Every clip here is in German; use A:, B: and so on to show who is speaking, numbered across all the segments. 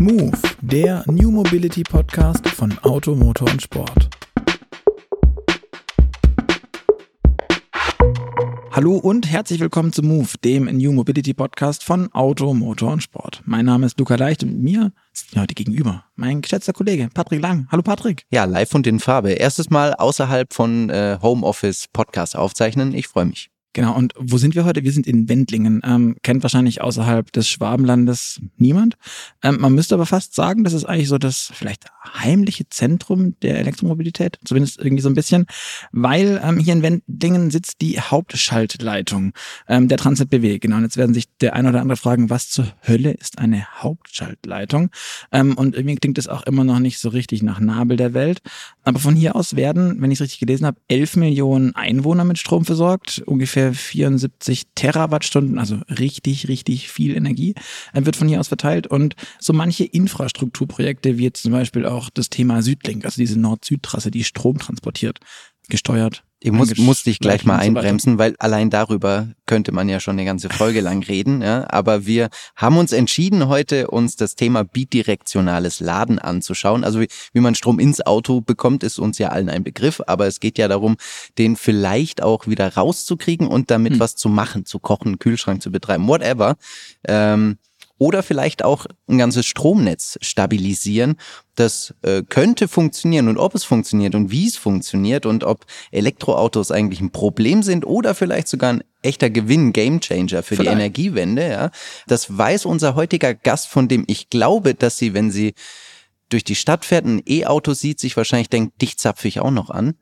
A: Move, der New Mobility Podcast von Auto, Motor und Sport. Hallo und herzlich willkommen zu Move, dem New Mobility Podcast von Auto, Motor und Sport. Mein Name ist Luca Leicht und mir ist heute gegenüber mein geschätzter Kollege Patrick Lang. Hallo Patrick.
B: Ja, live und in Farbe. Erstes Mal außerhalb von äh, Homeoffice Podcast aufzeichnen. Ich freue mich.
A: Genau, und wo sind wir heute? Wir sind in Wendlingen. Ähm, kennt wahrscheinlich außerhalb des Schwabenlandes niemand. Ähm, man müsste aber fast sagen, das ist eigentlich so das vielleicht heimliche Zentrum der Elektromobilität, zumindest irgendwie so ein bisschen, weil ähm, hier in Wendlingen sitzt die Hauptschaltleitung ähm, der Transnet BW. Genau, und jetzt werden sich der eine oder andere fragen, was zur Hölle ist eine Hauptschaltleitung? Ähm, und irgendwie klingt es auch immer noch nicht so richtig nach Nabel der Welt. Aber von hier aus werden, wenn ich es richtig gelesen habe, 11 Millionen Einwohner mit Strom versorgt, ungefähr ungefähr 74 Terawattstunden, also richtig, richtig viel Energie, äh, wird von hier aus verteilt. Und so manche Infrastrukturprojekte, wie jetzt zum Beispiel auch das Thema Südlink, also diese Nord-Süd-Trasse, die Strom transportiert, gesteuert,
B: ich muss, muss dich gleich mal einbremsen, weil allein darüber könnte man ja schon eine ganze Folge lang reden. Ja? Aber wir haben uns entschieden, heute uns das Thema bidirektionales Laden anzuschauen. Also wie, wie man Strom ins Auto bekommt, ist uns ja allen ein Begriff. Aber es geht ja darum, den vielleicht auch wieder rauszukriegen und damit hm. was zu machen, zu kochen, Kühlschrank zu betreiben, whatever. Ähm, oder vielleicht auch ein ganzes Stromnetz stabilisieren. Das äh, könnte funktionieren und ob es funktioniert und wie es funktioniert und ob Elektroautos eigentlich ein Problem sind oder vielleicht sogar ein echter Gewinn, Gamechanger für vielleicht. die Energiewende. Ja, das weiß unser heutiger Gast, von dem ich glaube, dass sie, wenn sie durch die Stadt fährt, ein E-Auto sieht, sich wahrscheinlich denkt, dich zapfe ich auch noch an.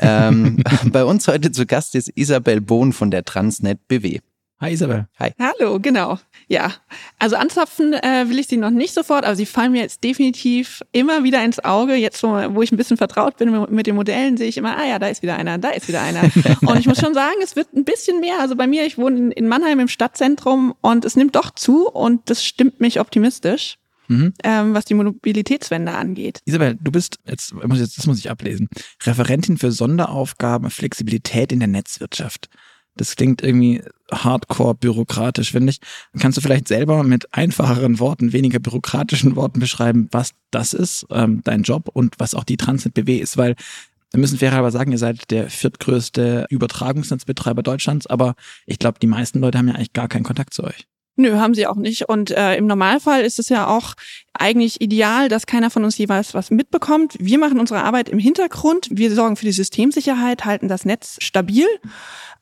B: ähm, bei uns heute zu Gast ist Isabel Bohn von der Transnet BW.
A: Hi Isabel.
C: Hi. Hallo, genau. Ja, also anzapfen äh, will ich sie noch nicht sofort, aber sie fallen mir jetzt definitiv immer wieder ins Auge. Jetzt, wo, wo ich ein bisschen vertraut bin mit den Modellen, sehe ich immer, ah ja, da ist wieder einer, da ist wieder einer. und ich muss schon sagen, es wird ein bisschen mehr. Also bei mir, ich wohne in Mannheim im Stadtzentrum und es nimmt doch zu und das stimmt mich optimistisch. Mhm. Ähm, was die Mobilitätswende angeht.
A: Isabel, du bist, jetzt, jetzt, das muss ich ablesen, Referentin für Sonderaufgaben Flexibilität in der Netzwirtschaft. Das klingt irgendwie hardcore bürokratisch, finde ich. Kannst du vielleicht selber mit einfacheren Worten, weniger bürokratischen Worten beschreiben, was das ist, ähm, dein Job und was auch die Transnet BW ist? Weil wir müssen fairerweise sagen, ihr seid der viertgrößte Übertragungsnetzbetreiber Deutschlands, aber ich glaube, die meisten Leute haben ja eigentlich gar keinen Kontakt zu euch.
C: Nö, haben sie auch nicht. Und äh, im Normalfall ist es ja auch eigentlich ideal, dass keiner von uns jeweils was mitbekommt. Wir machen unsere Arbeit im Hintergrund. Wir sorgen für die Systemsicherheit, halten das Netz stabil.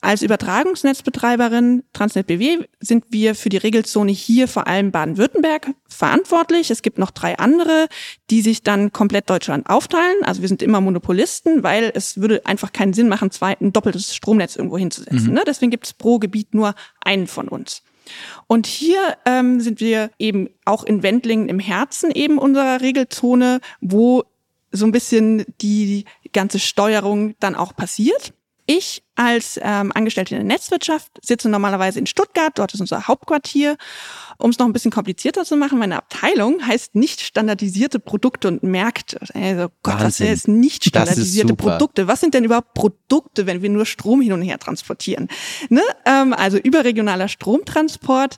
C: Als Übertragungsnetzbetreiberin Transnet BW sind wir für die Regelzone hier vor allem Baden-Württemberg verantwortlich. Es gibt noch drei andere, die sich dann komplett Deutschland aufteilen. Also wir sind immer Monopolisten, weil es würde einfach keinen Sinn machen, zwei, ein doppeltes Stromnetz irgendwo hinzusetzen. Mhm. Ne? Deswegen gibt es pro Gebiet nur einen von uns. Und hier ähm, sind wir eben auch in Wendlingen im Herzen eben unserer Regelzone, wo so ein bisschen die ganze Steuerung dann auch passiert. Ich als ähm, Angestellte in der Netzwirtschaft sitze normalerweise in Stuttgart, dort ist unser Hauptquartier. Um es noch ein bisschen komplizierter zu machen, meine Abteilung heißt nicht standardisierte Produkte und Märkte. Also Gott, Wahnsinn. was ist nicht standardisierte Produkte? Was sind denn überhaupt Produkte, wenn wir nur Strom hin und her transportieren? Ne? Ähm, also überregionaler Stromtransport.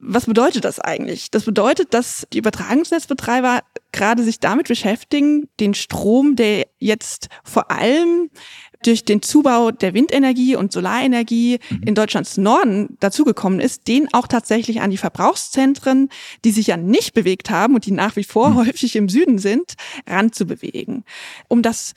C: Was bedeutet das eigentlich? Das bedeutet, dass die Übertragungsnetzbetreiber gerade sich damit beschäftigen, den Strom, der jetzt vor allem durch den Zubau der Windenergie und Solarenergie mhm. in Deutschlands Norden dazugekommen ist, den auch tatsächlich an die Verbrauchszentren, die sich ja nicht bewegt haben und die nach wie vor mhm. häufig im Süden sind, ranzubewegen. Um das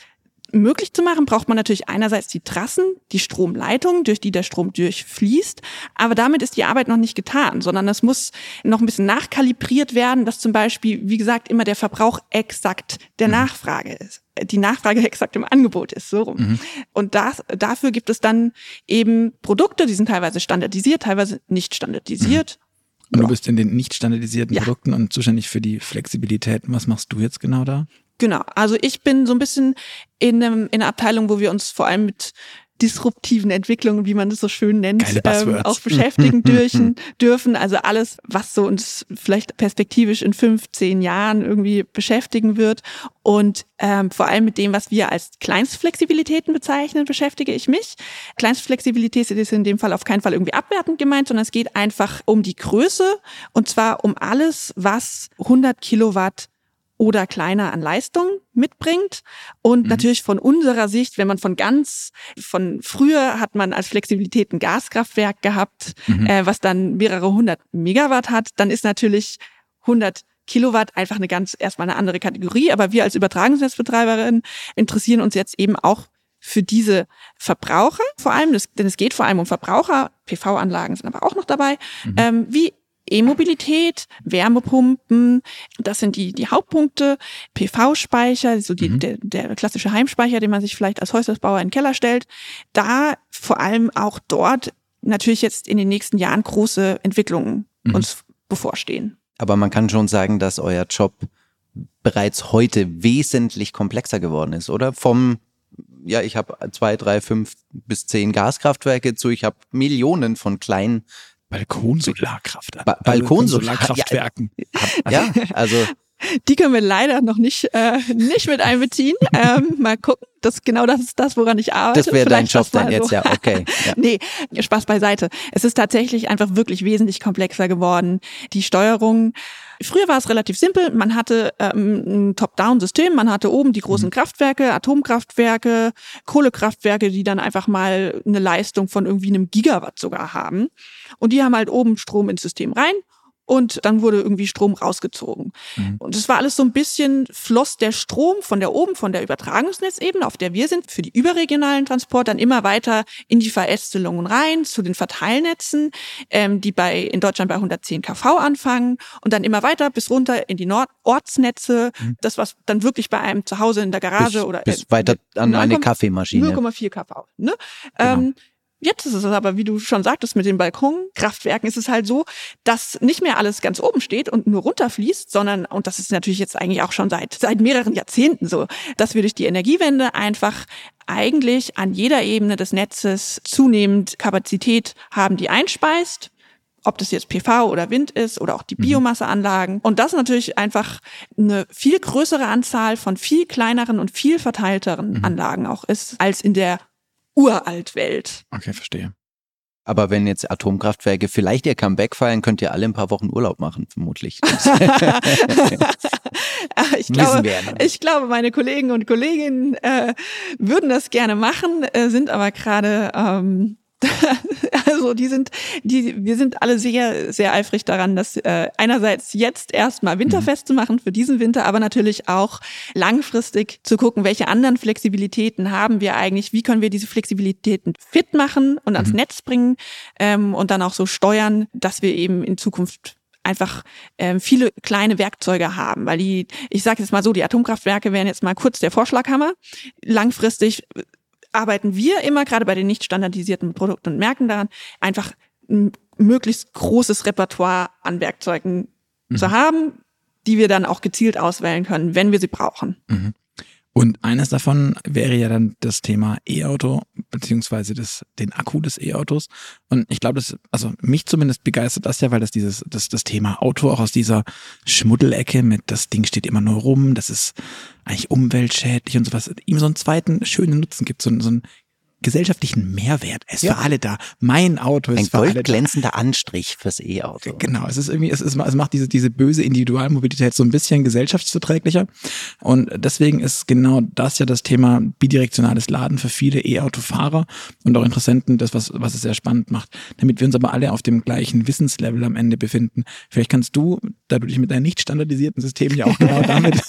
C: möglich zu machen, braucht man natürlich einerseits die Trassen, die Stromleitung, durch die der Strom durchfließt. Aber damit ist die Arbeit noch nicht getan, sondern es muss noch ein bisschen nachkalibriert werden, dass zum Beispiel, wie gesagt, immer der Verbrauch exakt der mhm. Nachfrage ist die Nachfrage exakt im Angebot ist, so rum. Mhm. Und das, dafür gibt es dann eben Produkte, die sind teilweise standardisiert, teilweise nicht standardisiert.
A: Mhm. Und ja. du bist in den nicht standardisierten ja. Produkten und zuständig für die Flexibilität. Was machst du jetzt genau da?
C: Genau, also ich bin so ein bisschen in, einem, in einer Abteilung, wo wir uns vor allem mit disruptiven Entwicklungen, wie man das so schön nennt, ähm, auch beschäftigen dürfen, dürfen. Also alles, was so uns vielleicht perspektivisch in 15 Jahren irgendwie beschäftigen wird. Und ähm, vor allem mit dem, was wir als Kleinstflexibilitäten bezeichnen, beschäftige ich mich. Kleinstflexibilität ist in dem Fall auf keinen Fall irgendwie abwertend gemeint, sondern es geht einfach um die Größe und zwar um alles, was 100 Kilowatt oder kleiner an Leistung mitbringt. Und mhm. natürlich von unserer Sicht, wenn man von ganz, von früher hat man als Flexibilität ein Gaskraftwerk gehabt, mhm. äh, was dann mehrere hundert Megawatt hat, dann ist natürlich 100 Kilowatt einfach eine ganz, erstmal eine andere Kategorie. Aber wir als Übertragungsnetzbetreiberin interessieren uns jetzt eben auch für diese Verbraucher vor allem, denn es geht vor allem um Verbraucher, PV-Anlagen sind aber auch noch dabei. Mhm. Ähm, wie E-Mobilität, Wärmepumpen, das sind die, die Hauptpunkte. PV-Speicher, so die, mhm. der, der klassische Heimspeicher, den man sich vielleicht als Häuslersbauer in den Keller stellt. Da vor allem auch dort natürlich jetzt in den nächsten Jahren große Entwicklungen mhm. uns bevorstehen.
B: Aber man kann schon sagen, dass euer Job bereits heute wesentlich komplexer geworden ist, oder? Vom ja, ich habe zwei, drei, fünf bis zehn Gaskraftwerke zu, ich habe Millionen von kleinen
A: Balkonsolarkraft.
B: Ba Balkonsolarkraftwerken. Ja, ja, also
C: die können wir leider noch nicht, äh, nicht mit einbeziehen. ähm, mal gucken. Das genau das ist das, woran ich arbeite.
B: Das wäre dein Job dann jetzt, so. ja, okay. Ja.
C: nee, Spaß beiseite. Es ist tatsächlich einfach wirklich wesentlich komplexer geworden. Die Steuerung. Früher war es relativ simpel. Man hatte ähm, ein Top-Down-System. Man hatte oben die großen mhm. Kraftwerke, Atomkraftwerke, Kohlekraftwerke, die dann einfach mal eine Leistung von irgendwie einem Gigawatt sogar haben. Und die haben halt oben Strom ins System rein und dann wurde irgendwie Strom rausgezogen. Mhm. Und es war alles so ein bisschen, floss der Strom von der oben, von der Übertragungsnetzebene, auf der wir sind, für die überregionalen Transport dann immer weiter in die Verästelungen rein, zu den Verteilnetzen, ähm, die bei in Deutschland bei 110 kV anfangen und dann immer weiter bis runter in die Nord Ortsnetze, mhm. das was dann wirklich bei einem zu Hause in der Garage
B: bis,
C: oder
B: bis äh, weiter an eine Kaffeemaschine.
C: 0,4 kV. Ne? Genau. Ähm, Jetzt ist es aber, wie du schon sagtest, mit den Balkonkraftwerken ist es halt so, dass nicht mehr alles ganz oben steht und nur runterfließt, sondern, und das ist natürlich jetzt eigentlich auch schon seit, seit mehreren Jahrzehnten so, dass wir durch die Energiewende einfach eigentlich an jeder Ebene des Netzes zunehmend Kapazität haben, die einspeist ob das jetzt PV oder Wind ist oder auch die mhm. Biomasseanlagen. Und das natürlich einfach eine viel größere Anzahl von viel kleineren und viel verteilteren mhm. Anlagen auch ist, als in der Uraltwelt.
A: Okay, verstehe.
B: Aber wenn jetzt Atomkraftwerke vielleicht ihr Comeback feiern, könnt ihr alle ein paar Wochen Urlaub machen, vermutlich.
C: ich, glaube, ich glaube, meine Kollegen und Kolleginnen äh, würden das gerne machen, äh, sind aber gerade ähm, also die sind, die, wir sind alle sehr, sehr eifrig daran, das äh, einerseits jetzt erstmal winterfest mhm. zu machen für diesen Winter, aber natürlich auch langfristig zu gucken, welche anderen Flexibilitäten haben wir eigentlich, wie können wir diese Flexibilitäten fit machen und ans mhm. Netz bringen ähm, und dann auch so steuern, dass wir eben in Zukunft einfach ähm, viele kleine Werkzeuge haben, weil die, ich sage jetzt mal so, die Atomkraftwerke wären jetzt mal kurz der Vorschlaghammer. Langfristig arbeiten wir immer gerade bei den nicht standardisierten Produkten und Märkten daran, einfach ein möglichst großes Repertoire an Werkzeugen mhm. zu haben, die wir dann auch gezielt auswählen können, wenn wir sie brauchen.
A: Mhm. Und eines davon wäre ja dann das Thema E-Auto, beziehungsweise das, den Akku des E-Autos. Und ich glaube, das, also mich zumindest begeistert das ja, weil das dieses, das, das Thema Auto auch aus dieser Schmuddelecke mit, das Ding steht immer nur rum, das ist eigentlich umweltschädlich und sowas, ihm so einen zweiten schönen Nutzen gibt, so, so einen gesellschaftlichen Mehrwert. Es ist ja. für alle da. Mein Auto ist
B: Ein
A: für alle da.
B: glänzender Anstrich fürs E-Auto.
A: Genau, es ist irgendwie, es, ist, es macht diese, diese böse Individualmobilität so ein bisschen gesellschaftsverträglicher. Und deswegen ist genau das ja das Thema bidirektionales Laden für viele E-Auto-Fahrer und auch Interessenten, das, was, was es sehr spannend macht. Damit wir uns aber alle auf dem gleichen Wissenslevel am Ende befinden. Vielleicht kannst du, da du dich mit deinen nicht standardisierten Systemen ja auch genau damit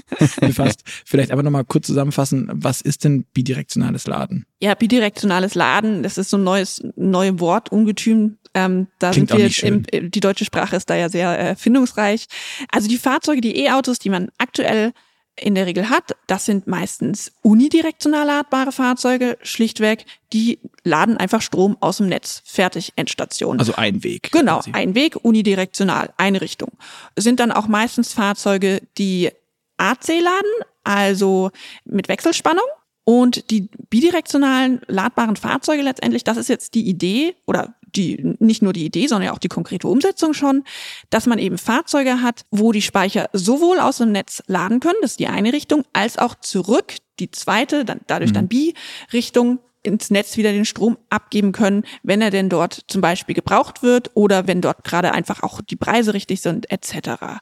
A: befasst, vielleicht aber nochmal kurz zusammenfassen, was ist denn bidirektionales Laden?
C: Ja, bidirektionales Laden, das ist so ein neues neue Wort, Ungetüm. Ähm, da Klingt sind wir im, äh, die deutsche Sprache ist da ja sehr äh, findungsreich. Also die Fahrzeuge, die E-Autos, die man aktuell in der Regel hat, das sind meistens unidirektional ladbare Fahrzeuge, schlichtweg, die laden einfach Strom aus dem Netz. Fertig, Endstation.
A: Also ein Weg.
C: Genau, ein Weg, unidirektional, eine Richtung. Sind dann auch meistens Fahrzeuge, die AC laden, also mit Wechselspannung Und die bidirektionalen ladbaren Fahrzeuge letztendlich, das ist jetzt die Idee oder die, nicht nur die Idee, sondern auch die konkrete Umsetzung schon, dass man eben Fahrzeuge hat, wo die Speicher sowohl aus dem Netz laden können, das ist die eine Richtung, als auch zurück, die zweite, dann, dadurch dann mhm. Bi-Richtung, ins Netz wieder den Strom abgeben können, wenn er denn dort zum Beispiel gebraucht wird oder wenn dort gerade einfach auch die Preise richtig sind, etc.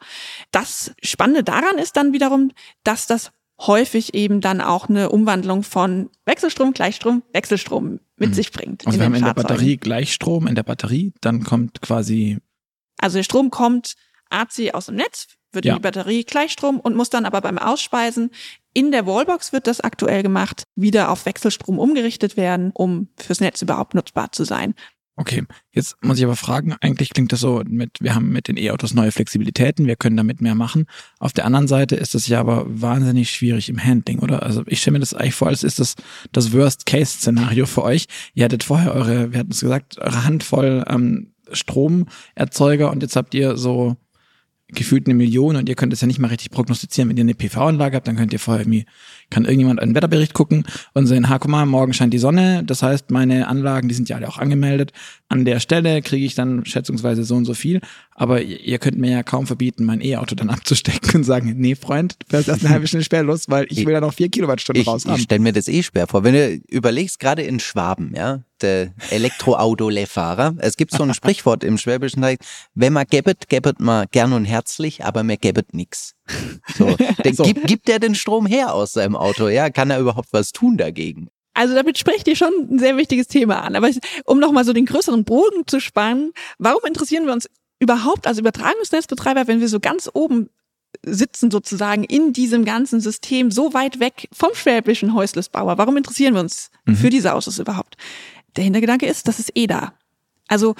C: Das Spannende daran ist dann wiederum, dass das häufig eben dann auch eine Umwandlung von Wechselstrom, Gleichstrom, Wechselstrom mit mhm. sich bringt.
A: Also wir haben in der Batterie Gleichstrom in der Batterie, dann kommt quasi.
C: Also der Strom kommt AC aus dem Netz, wird ja. in die Batterie Gleichstrom und muss dann aber beim Ausspeisen in der Wallbox wird das aktuell gemacht, wieder auf Wechselstrom umgerichtet werden, um fürs Netz überhaupt nutzbar zu sein.
A: Okay, jetzt muss ich aber fragen, eigentlich klingt das so mit, wir haben mit den E-Autos neue Flexibilitäten, wir können damit mehr machen. Auf der anderen Seite ist das ja aber wahnsinnig schwierig im Handling, oder? Also ich stelle mir das eigentlich vor, als ist das das Worst-Case-Szenario für euch. Ihr hattet vorher eure, wir hatten es gesagt, eure Handvoll ähm, Stromerzeuger und jetzt habt ihr so gefühlt eine Million und ihr könnt es ja nicht mal richtig prognostizieren. Wenn ihr eine PV-Anlage habt, dann könnt ihr vorher irgendwie, kann irgendjemand einen Wetterbericht gucken und sehen, ha, guck mal, morgen scheint die Sonne. Das heißt, meine Anlagen, die sind ja alle auch angemeldet. An der Stelle kriege ich dann schätzungsweise so und so viel. Aber ihr könnt mir ja kaum verbieten, mein E-Auto dann abzustecken und sagen, nee, Freund, du fährst erst eine halbe Stunde später los, weil ich will ja noch vier Kilowattstunden
B: ich,
A: raus haben.
B: Ich stelle mir das eh schwer vor. Wenn du überlegst, gerade in Schwaben, ja, der Elektroauto-Fahrer, es gibt so ein Sprichwort im Schwäbischen wenn man gebbet, gebbet man gern und herzlich, aber mehr gebbet nix. So, so. Gibt, gibt der den Strom her aus seinem Auto? Ja, kann er überhaupt was tun dagegen?
C: Also damit sprecht ihr schon ein sehr wichtiges Thema an. Aber um nochmal so den größeren Bogen zu spannen, warum interessieren wir uns überhaupt als Übertragungsnetzbetreiber, wenn wir so ganz oben sitzen sozusagen in diesem ganzen System so weit weg vom schwäbischen Häuslesbauer? Warum interessieren wir uns mhm. für diese Autos überhaupt? Der Hintergedanke ist, das ist eh da. Also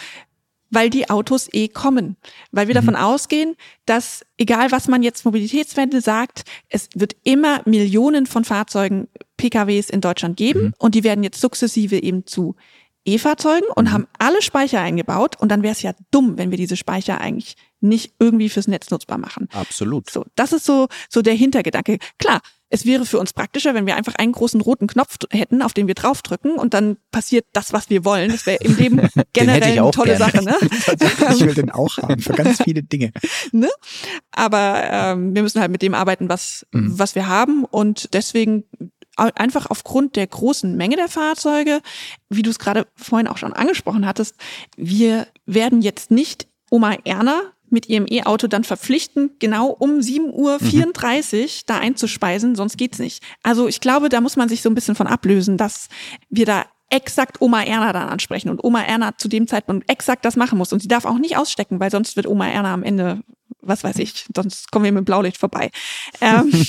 C: weil die Autos eh kommen. Weil wir mhm. davon ausgehen, dass egal was man jetzt Mobilitätswende sagt, es wird immer Millionen von Fahrzeugen, PKWs in Deutschland geben mhm. und die werden jetzt sukzessive eben zu E-Fahrzeugen und mhm. haben alle Speicher eingebaut und dann wäre es ja dumm, wenn wir diese Speicher eigentlich nicht irgendwie fürs Netz nutzbar machen.
B: Absolut.
C: So, das ist so so der Hintergedanke. Klar, es wäre für uns praktischer, wenn wir einfach einen großen roten Knopf hätten, auf den wir draufdrücken und dann passiert das, was wir wollen. Das wäre im Leben generell eine tolle gerne. Sache. Ne?
A: ich will den auch haben für ganz viele Dinge.
C: Ne? Aber ähm, wir müssen halt mit dem arbeiten, was mhm. was wir haben und deswegen einfach aufgrund der großen Menge der Fahrzeuge, wie du es gerade vorhin auch schon angesprochen hattest, wir werden jetzt nicht Oma Erna mit ihrem E-Auto dann verpflichten, genau um 7.34 Uhr mhm. da einzuspeisen, sonst geht's nicht. Also ich glaube, da muss man sich so ein bisschen von ablösen, dass wir da exakt Oma Erna dann ansprechen und Oma Erna zu dem Zeitpunkt exakt das machen muss. Und sie darf auch nicht ausstecken, weil sonst wird Oma Erna am Ende was weiß ich, sonst kommen wir mit Blaulicht vorbei. Ähm.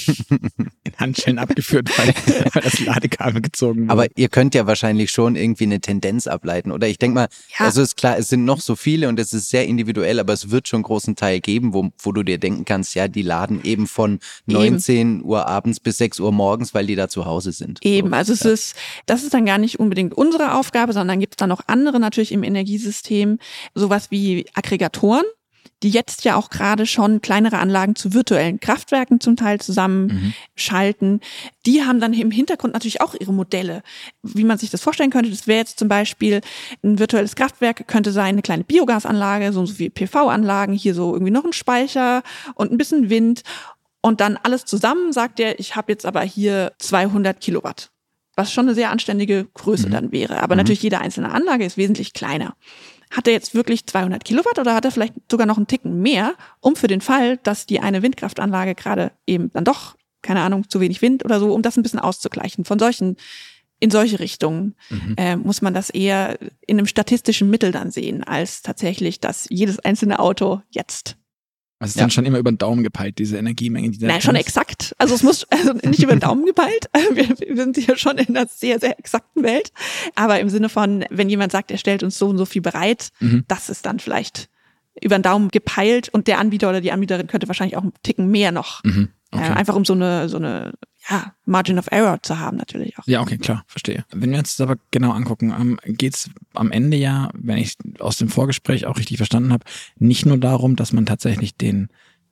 A: In Handschellen abgeführt, weil, weil das Ladekabel gezogen wurde.
B: Aber ihr könnt ja wahrscheinlich schon irgendwie eine Tendenz ableiten. Oder ich denke mal, ja. also ist klar, es sind noch so viele und es ist sehr individuell, aber es wird schon einen großen Teil geben, wo, wo du dir denken kannst, ja, die laden eben von 19 eben. Uhr abends bis 6 Uhr morgens, weil die da zu Hause sind.
C: Eben, also es ja. ist, das ist dann gar nicht unbedingt unsere Aufgabe, sondern gibt es dann noch andere natürlich im Energiesystem, sowas wie Aggregatoren die jetzt ja auch gerade schon kleinere Anlagen zu virtuellen Kraftwerken zum Teil zusammenschalten. Mhm. Die haben dann im Hintergrund natürlich auch ihre Modelle. Wie man sich das vorstellen könnte, das wäre jetzt zum Beispiel ein virtuelles Kraftwerk, könnte sein eine kleine Biogasanlage, so wie PV-Anlagen, hier so irgendwie noch ein Speicher und ein bisschen Wind. Und dann alles zusammen sagt er, ich habe jetzt aber hier 200 Kilowatt was schon eine sehr anständige Größe mhm. dann wäre. Aber mhm. natürlich jede einzelne Anlage ist wesentlich kleiner. Hat er jetzt wirklich 200 Kilowatt oder hat er vielleicht sogar noch einen Ticken mehr, um für den Fall, dass die eine Windkraftanlage gerade eben dann doch, keine Ahnung, zu wenig Wind oder so, um das ein bisschen auszugleichen. Von solchen, in solche Richtungen mhm. äh, muss man das eher in einem statistischen Mittel dann sehen, als tatsächlich, dass jedes einzelne Auto jetzt
A: also es ist ja. dann schon immer über den Daumen gepeilt, diese Energiemenge, die
C: da Nein, schon exakt. Also es muss also nicht über den Daumen gepeilt. Wir, wir sind ja schon in einer sehr, sehr exakten Welt. Aber im Sinne von, wenn jemand sagt, er stellt uns so und so viel bereit, mhm. das ist dann vielleicht über den Daumen gepeilt und der Anbieter oder die Anbieterin könnte wahrscheinlich auch einen Ticken mehr noch. Mhm. Okay. Äh, einfach um so eine, so eine ja, Margin of Error zu haben natürlich auch.
A: Ja, okay, klar, verstehe. Wenn wir uns das aber genau angucken, ähm, geht es am Ende ja, wenn ich aus dem Vorgespräch auch richtig verstanden habe, nicht nur darum, dass man tatsächlich den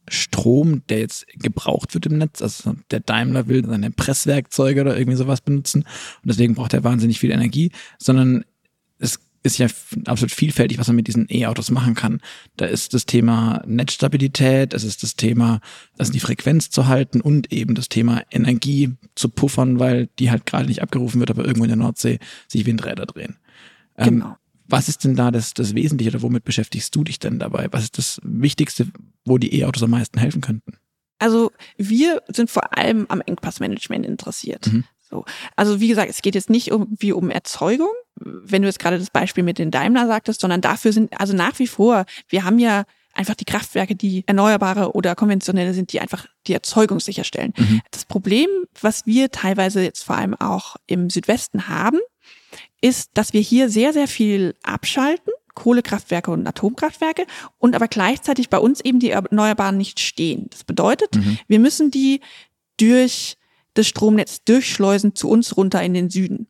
A: Strom, der jetzt gebraucht wird im Netz. Also der Daimler will seine Presswerkzeuge oder irgendwie sowas benutzen und deswegen braucht er wahnsinnig viel Energie, sondern ist ja absolut vielfältig, was man mit diesen E-Autos machen kann. Da ist das Thema Netzstabilität, es ist das Thema, also die Frequenz zu halten und eben das Thema Energie zu puffern, weil die halt gerade nicht abgerufen wird, aber irgendwo in der Nordsee sich Windräder drehen. Ähm, genau. Was ist denn da das, das Wesentliche oder womit beschäftigst du dich denn dabei? Was ist das Wichtigste, wo die E-Autos am meisten helfen könnten?
C: Also wir sind vor allem am Engpassmanagement interessiert. Mhm. So. Also wie gesagt, es geht jetzt nicht irgendwie um Erzeugung, wenn du jetzt gerade das Beispiel mit den Daimler sagtest, sondern dafür sind, also nach wie vor, wir haben ja einfach die Kraftwerke, die erneuerbare oder konventionelle sind, die einfach die Erzeugung sicherstellen. Mhm. Das Problem, was wir teilweise jetzt vor allem auch im Südwesten haben, ist, dass wir hier sehr, sehr viel abschalten, Kohlekraftwerke und Atomkraftwerke, und aber gleichzeitig bei uns eben die Erneuerbaren nicht stehen. Das bedeutet, mhm. wir müssen die durch das Stromnetz durchschleusen zu uns runter in den Süden.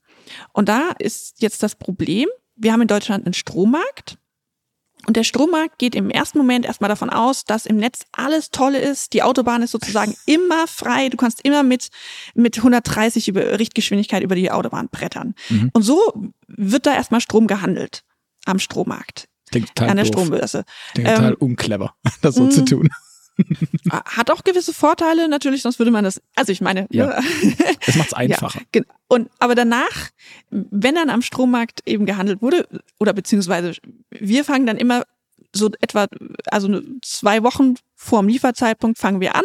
C: Und da ist jetzt das Problem, wir haben in Deutschland einen Strommarkt. Und der Strommarkt geht im ersten Moment erstmal davon aus, dass im Netz alles tolle ist. Die Autobahn ist sozusagen immer frei. Du kannst immer mit, mit 130 über Richtgeschwindigkeit über die Autobahn brettern. Mhm. Und so wird da erstmal Strom gehandelt am Strommarkt.
A: Klingt total
C: an der doof. Strombörse.
A: Klingt ähm, total unclever, das so zu mm. tun.
C: Hat auch gewisse Vorteile natürlich, sonst würde man das, also ich meine,
A: ja. es macht's einfacher.
C: Ja, und aber danach, wenn dann am Strommarkt eben gehandelt wurde oder beziehungsweise wir fangen dann immer so etwa, also zwei Wochen vor dem Lieferzeitpunkt fangen wir an,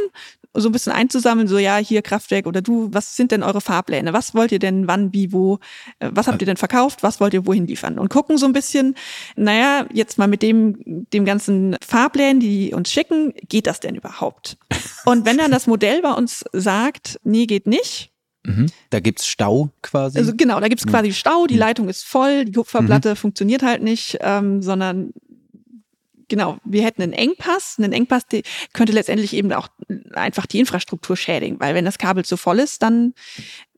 C: so ein bisschen einzusammeln, so ja, hier Kraftwerk oder du, was sind denn eure Fahrpläne? Was wollt ihr denn wann, wie, wo? Äh, was habt ihr denn verkauft? Was wollt ihr wohin liefern? Und gucken so ein bisschen, naja, jetzt mal mit dem, dem ganzen Fahrplänen, die uns schicken, geht das denn überhaupt? Und wenn dann das Modell bei uns sagt, nee, geht nicht,
B: mhm. Da gibt's Stau quasi.
C: Also genau, da gibt's mhm. quasi Stau, die mhm. Leitung ist voll, die Kupferplatte mhm. funktioniert halt nicht, ähm, sondern genau, wir hätten einen Engpass. Einen Engpass könnte letztendlich eben auch einfach die Infrastruktur schädigen, weil wenn das Kabel zu voll ist, dann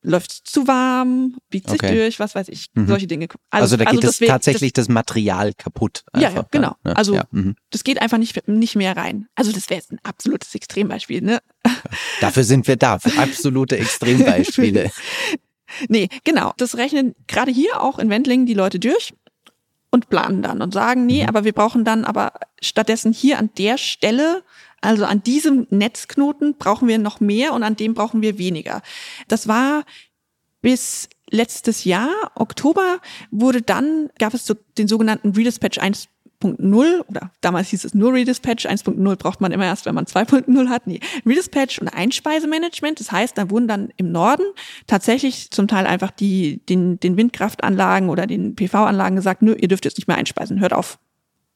C: läuft es zu warm, biegt sich okay. durch, was weiß ich, mhm. solche Dinge.
B: Also, also da geht also das, tatsächlich das, das, Material kaputt.
C: Einfach, ja, ja, genau. Ne? Also ja. Mhm. das geht einfach nicht, nicht mehr rein. Also das wäre jetzt ein absolutes Extrembeispiel. Ne?
B: Dafür sind wir da, für absolute Extrembeispiele.
C: nee, genau. Das rechnen gerade hier auch in Wendlingen die Leute durch und planen dann und sagen, nee, mhm. aber wir brauchen dann aber stattdessen hier an der Stelle, also an diesem Netzknoten brauchen wir noch mehr und an dem brauchen wir weniger. Das war bis letztes Jahr, Oktober, wurde dann, gab es so den sogenannten Redispatch 1 1.0 oder damals hieß es nur Redispatch, 1.0 braucht man immer erst, wenn man 2.0 hat. Nee, Redispatch und Einspeisemanagement. Das heißt, da wurden dann im Norden tatsächlich zum Teil einfach die, den, den Windkraftanlagen oder den PV-Anlagen gesagt, nö, ihr dürft jetzt nicht mehr einspeisen, hört auf.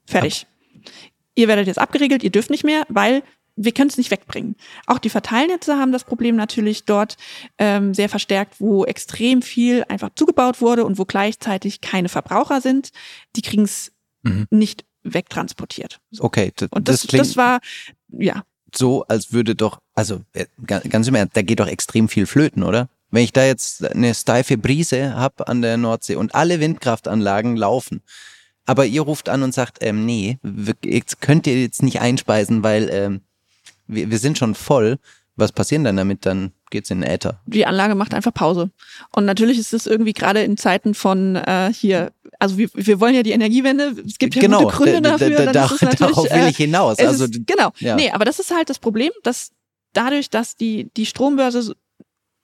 C: Fertig. Ja. Ihr werdet jetzt abgeregelt, ihr dürft nicht mehr, weil wir können es nicht wegbringen. Auch die Verteilnetze haben das Problem natürlich dort ähm, sehr verstärkt, wo extrem viel einfach zugebaut wurde und wo gleichzeitig keine Verbraucher sind. Die kriegen es mhm. nicht wegtransportiert.
B: So. Okay,
C: und das, das, das war, ja.
B: So, als würde doch, also äh, ganz im Ernst, da geht doch extrem viel flöten, oder? Wenn ich da jetzt eine steife Brise habe an der Nordsee und alle Windkraftanlagen laufen, aber ihr ruft an und sagt, ähm, nee, jetzt könnt ihr jetzt nicht einspeisen, weil ähm, wir, wir sind schon voll. Was passiert dann damit? Dann geht's in den Äther.
C: Die Anlage macht einfach Pause. Und natürlich ist es irgendwie gerade in Zeiten von äh, hier, also wir, wir wollen ja die Energiewende, es gibt ja
B: genau,
C: gute Gründe dafür.
B: Da, da, da, darauf will ich hinaus. Also,
C: ist, genau, ja. nee, aber das ist halt das Problem, dass dadurch, dass die, die Strombörse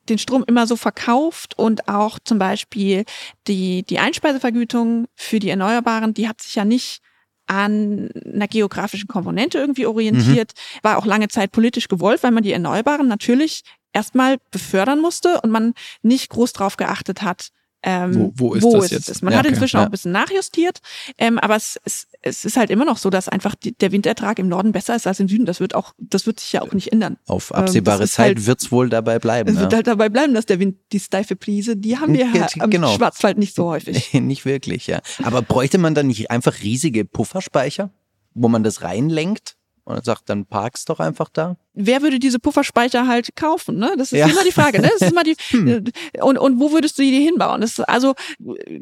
C: den Strom immer so verkauft und auch zum Beispiel die, die Einspeisevergütung für die Erneuerbaren, die hat sich ja nicht an einer geografischen Komponente irgendwie orientiert, mhm. war auch lange Zeit politisch gewollt, weil man die Erneuerbaren natürlich erstmal befördern musste und man nicht groß drauf geachtet hat, ähm,
A: wo, wo ist wo das jetzt?
C: Es. Man ja, hat inzwischen ja. auch ein bisschen nachjustiert, ähm, aber es, es, es ist halt immer noch so, dass einfach die, der Winterertrag im Norden besser ist als im Süden. Das wird auch, das wird sich ja auch nicht ändern.
B: Auf ähm, absehbare ähm, Zeit halt, wird's wohl dabei bleiben.
C: Es wird halt dabei bleiben, dass der Wind die steife Prise, die haben wir ja am genau. Schwarzwald nicht so häufig.
B: nicht wirklich, ja. Aber bräuchte man dann nicht einfach riesige Pufferspeicher, wo man das reinlenkt? Und er sagt, dann park's doch einfach da.
C: Wer würde diese Pufferspeicher halt kaufen? Ne? Das ist
B: Ja.
C: immer die Frage. Ne? Das ist immer die,
A: Hm.
C: und, und wo würdest du die hinbauen? Das ist also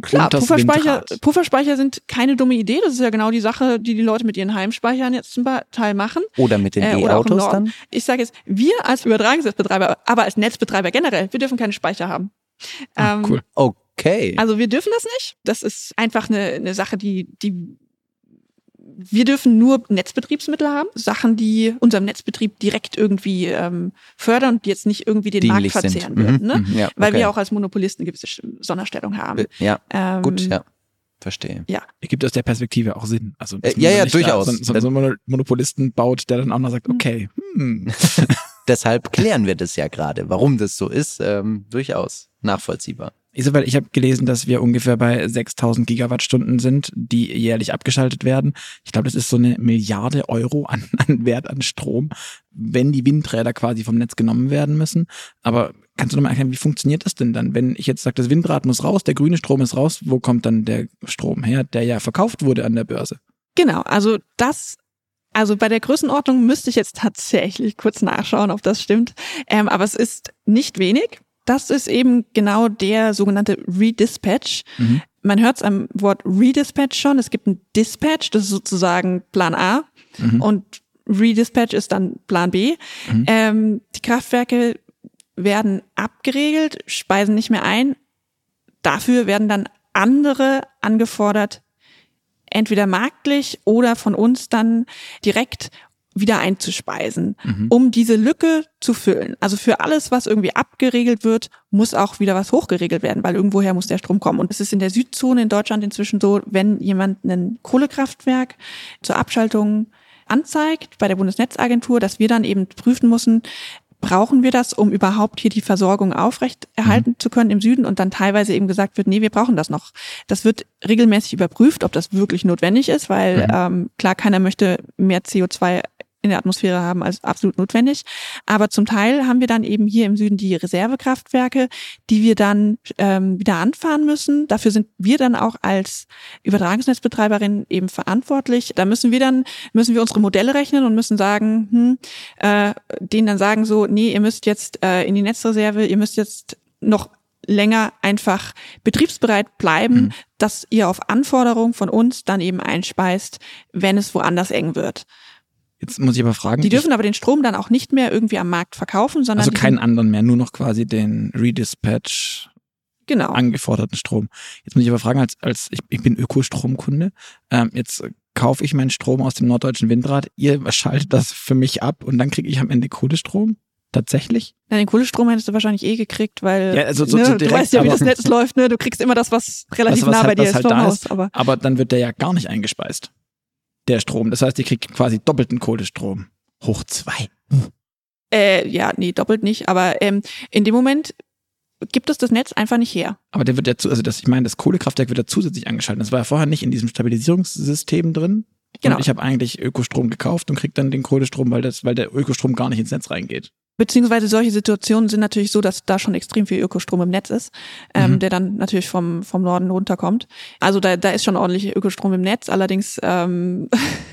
C: klar, Pufferspeicher. Pufferspeicher sind keine dumme Idee. Das ist ja genau die Sache, die die Leute mit ihren Heimspeichern jetzt zum Teil machen.
B: Oder mit den
C: Äh,
B: E-Autos dann.
C: Ich sage jetzt, wir als Übertragungsnetzbetreiber, aber als Netzbetreiber generell, wir dürfen keine Speicher haben.
A: Ah,
C: Ähm,
A: cool.
B: Okay.
C: Also wir dürfen das nicht. Das ist einfach eine, eine Sache, die, die wir dürfen nur Netzbetriebsmittel haben, Sachen, die unserem Netzbetrieb direkt irgendwie ähm, fördern und die jetzt nicht irgendwie den
B: Dienlich
C: Markt
B: sind.
C: verzehren
B: Mhm,
C: würden, ne?
B: mhm, ja,
C: Weil
B: okay.
C: wir auch als Monopolisten gewisse Sonderstellung haben.
B: Ja,
C: Ähm,
B: gut, ja. Verstehe.
A: Ergibt aus der Perspektive auch Sinn. Also,
B: Äh, ja, ja, durchaus.
A: Da so, so, so einen Mono- Monopolisten baut, der dann auch noch sagt, okay, hm,
B: Deshalb klären wir das ja gerade. Warum das so ist, ähm, durchaus nachvollziehbar.
A: Isabel, ich habe gelesen, dass wir ungefähr bei 6000 Gigawattstunden sind, die jährlich abgeschaltet werden. Ich glaube, das ist so eine Milliarde Euro an, an Wert an Strom, wenn die Windräder quasi vom Netz genommen werden müssen. Aber kannst du nochmal erklären, wie funktioniert das denn dann? Wenn ich jetzt sage, das Windrad muss raus, der grüne Strom ist raus, wo kommt dann der Strom her, der ja verkauft wurde an der Börse?
C: Genau, also das, also bei der Größenordnung müsste ich jetzt tatsächlich kurz nachschauen, ob das stimmt. Ähm, aber es ist nicht wenig. Das ist eben genau der sogenannte Redispatch.
A: Mhm.
C: Man hört es am Wort Redispatch schon. Es gibt ein Dispatch, das ist sozusagen Plan A.
A: Mhm.
C: Und Redispatch ist dann Plan B.
A: Mhm.
C: Ähm, die Kraftwerke werden abgeregelt, speisen nicht mehr ein. Dafür werden dann andere angefordert, entweder marktlich oder von uns dann direkt wieder einzuspeisen,
A: Mhm.
C: um diese Lücke zu füllen. Also für alles, was irgendwie abgeregelt wird, muss auch wieder was hochgeregelt werden, weil irgendwoher muss der Strom kommen. Und es ist in der Südzone in Deutschland inzwischen so, wenn jemand ein Kohlekraftwerk zur Abschaltung anzeigt bei der Bundesnetzagentur, dass wir dann eben prüfen müssen, brauchen wir das, um überhaupt hier die Versorgung aufrecht erhalten zu können im Süden und dann teilweise eben gesagt wird, nee, wir brauchen das noch. Das wird regelmäßig überprüft, ob das wirklich notwendig ist, weil
A: Mhm.
C: ähm, klar, keiner möchte mehr CO2 in der Atmosphäre haben als absolut notwendig. Aber zum Teil haben wir dann eben hier im Süden die Reservekraftwerke, die wir dann ähm, wieder anfahren müssen. Dafür sind wir dann auch als Übertragungsnetzbetreiberin eben verantwortlich. Da müssen wir dann, müssen wir unsere Modelle rechnen und müssen sagen, hm, äh, denen dann sagen so, nee, ihr müsst jetzt äh, in die Netzreserve, ihr müsst jetzt noch länger einfach betriebsbereit bleiben,
A: Mhm.
C: dass ihr auf Anforderung von uns dann eben einspeist, wenn es woanders eng wird.
A: Jetzt muss ich aber fragen.
C: Die dürfen aber den Strom dann auch nicht mehr irgendwie am Markt verkaufen,
A: ich,
C: sondern
A: also keinen anderen mehr, nur noch quasi den Redispatch
C: genau.
A: angeforderten Strom. Jetzt muss ich aber fragen, als, als ich, ich bin Ökostromkunde, ähm, jetzt kaufe ich meinen Strom aus dem norddeutschen Windrad, ihr schaltet das für mich ab und dann kriege ich am Ende Kohlestrom? Tatsächlich?
C: Na, den Kohlestrom hättest du wahrscheinlich eh gekriegt, weil
A: Ja, also so-
C: ne,
A: so
C: du
A: direkt,
C: weißt ja, wie das Netz läuft, ne? Du kriegst immer das, was relativ
A: was
C: nah
A: halt-
C: bei dir
A: was
C: ist
A: halt
C: vom Haus.
A: ist.
C: Aber
A: Aber dann wird der ja gar nicht eingespeist. Der Strom. Das heißt, ihr kriegt quasi doppelten Kohlestrom. Hoch zwei.
C: äh, ja, nee, doppelt nicht. Aber ähm, in dem Moment gibt es das Netz einfach nicht her.
A: Aber der wird ja zu, also das, ich meine, das Kohlekraftwerk wird ja zusätzlich angeschaltet. Das war ja vorher nicht in diesem Stabilisierungssystem drin.
C: Genau.
A: Und ich habe eigentlich Ökostrom gekauft und krieg dann den Kohlestrom, weil das, weil der Ökostrom gar nicht ins Netz reingeht.
C: Beziehungsweise solche Situationen sind natürlich so, dass da schon extrem viel Ökostrom im Netz ist, ähm,
A: Mhm.
C: der dann natürlich vom, vom Norden runterkommt. Also da, da ist schon ordentlich Ökostrom im Netz, allerdings ähm,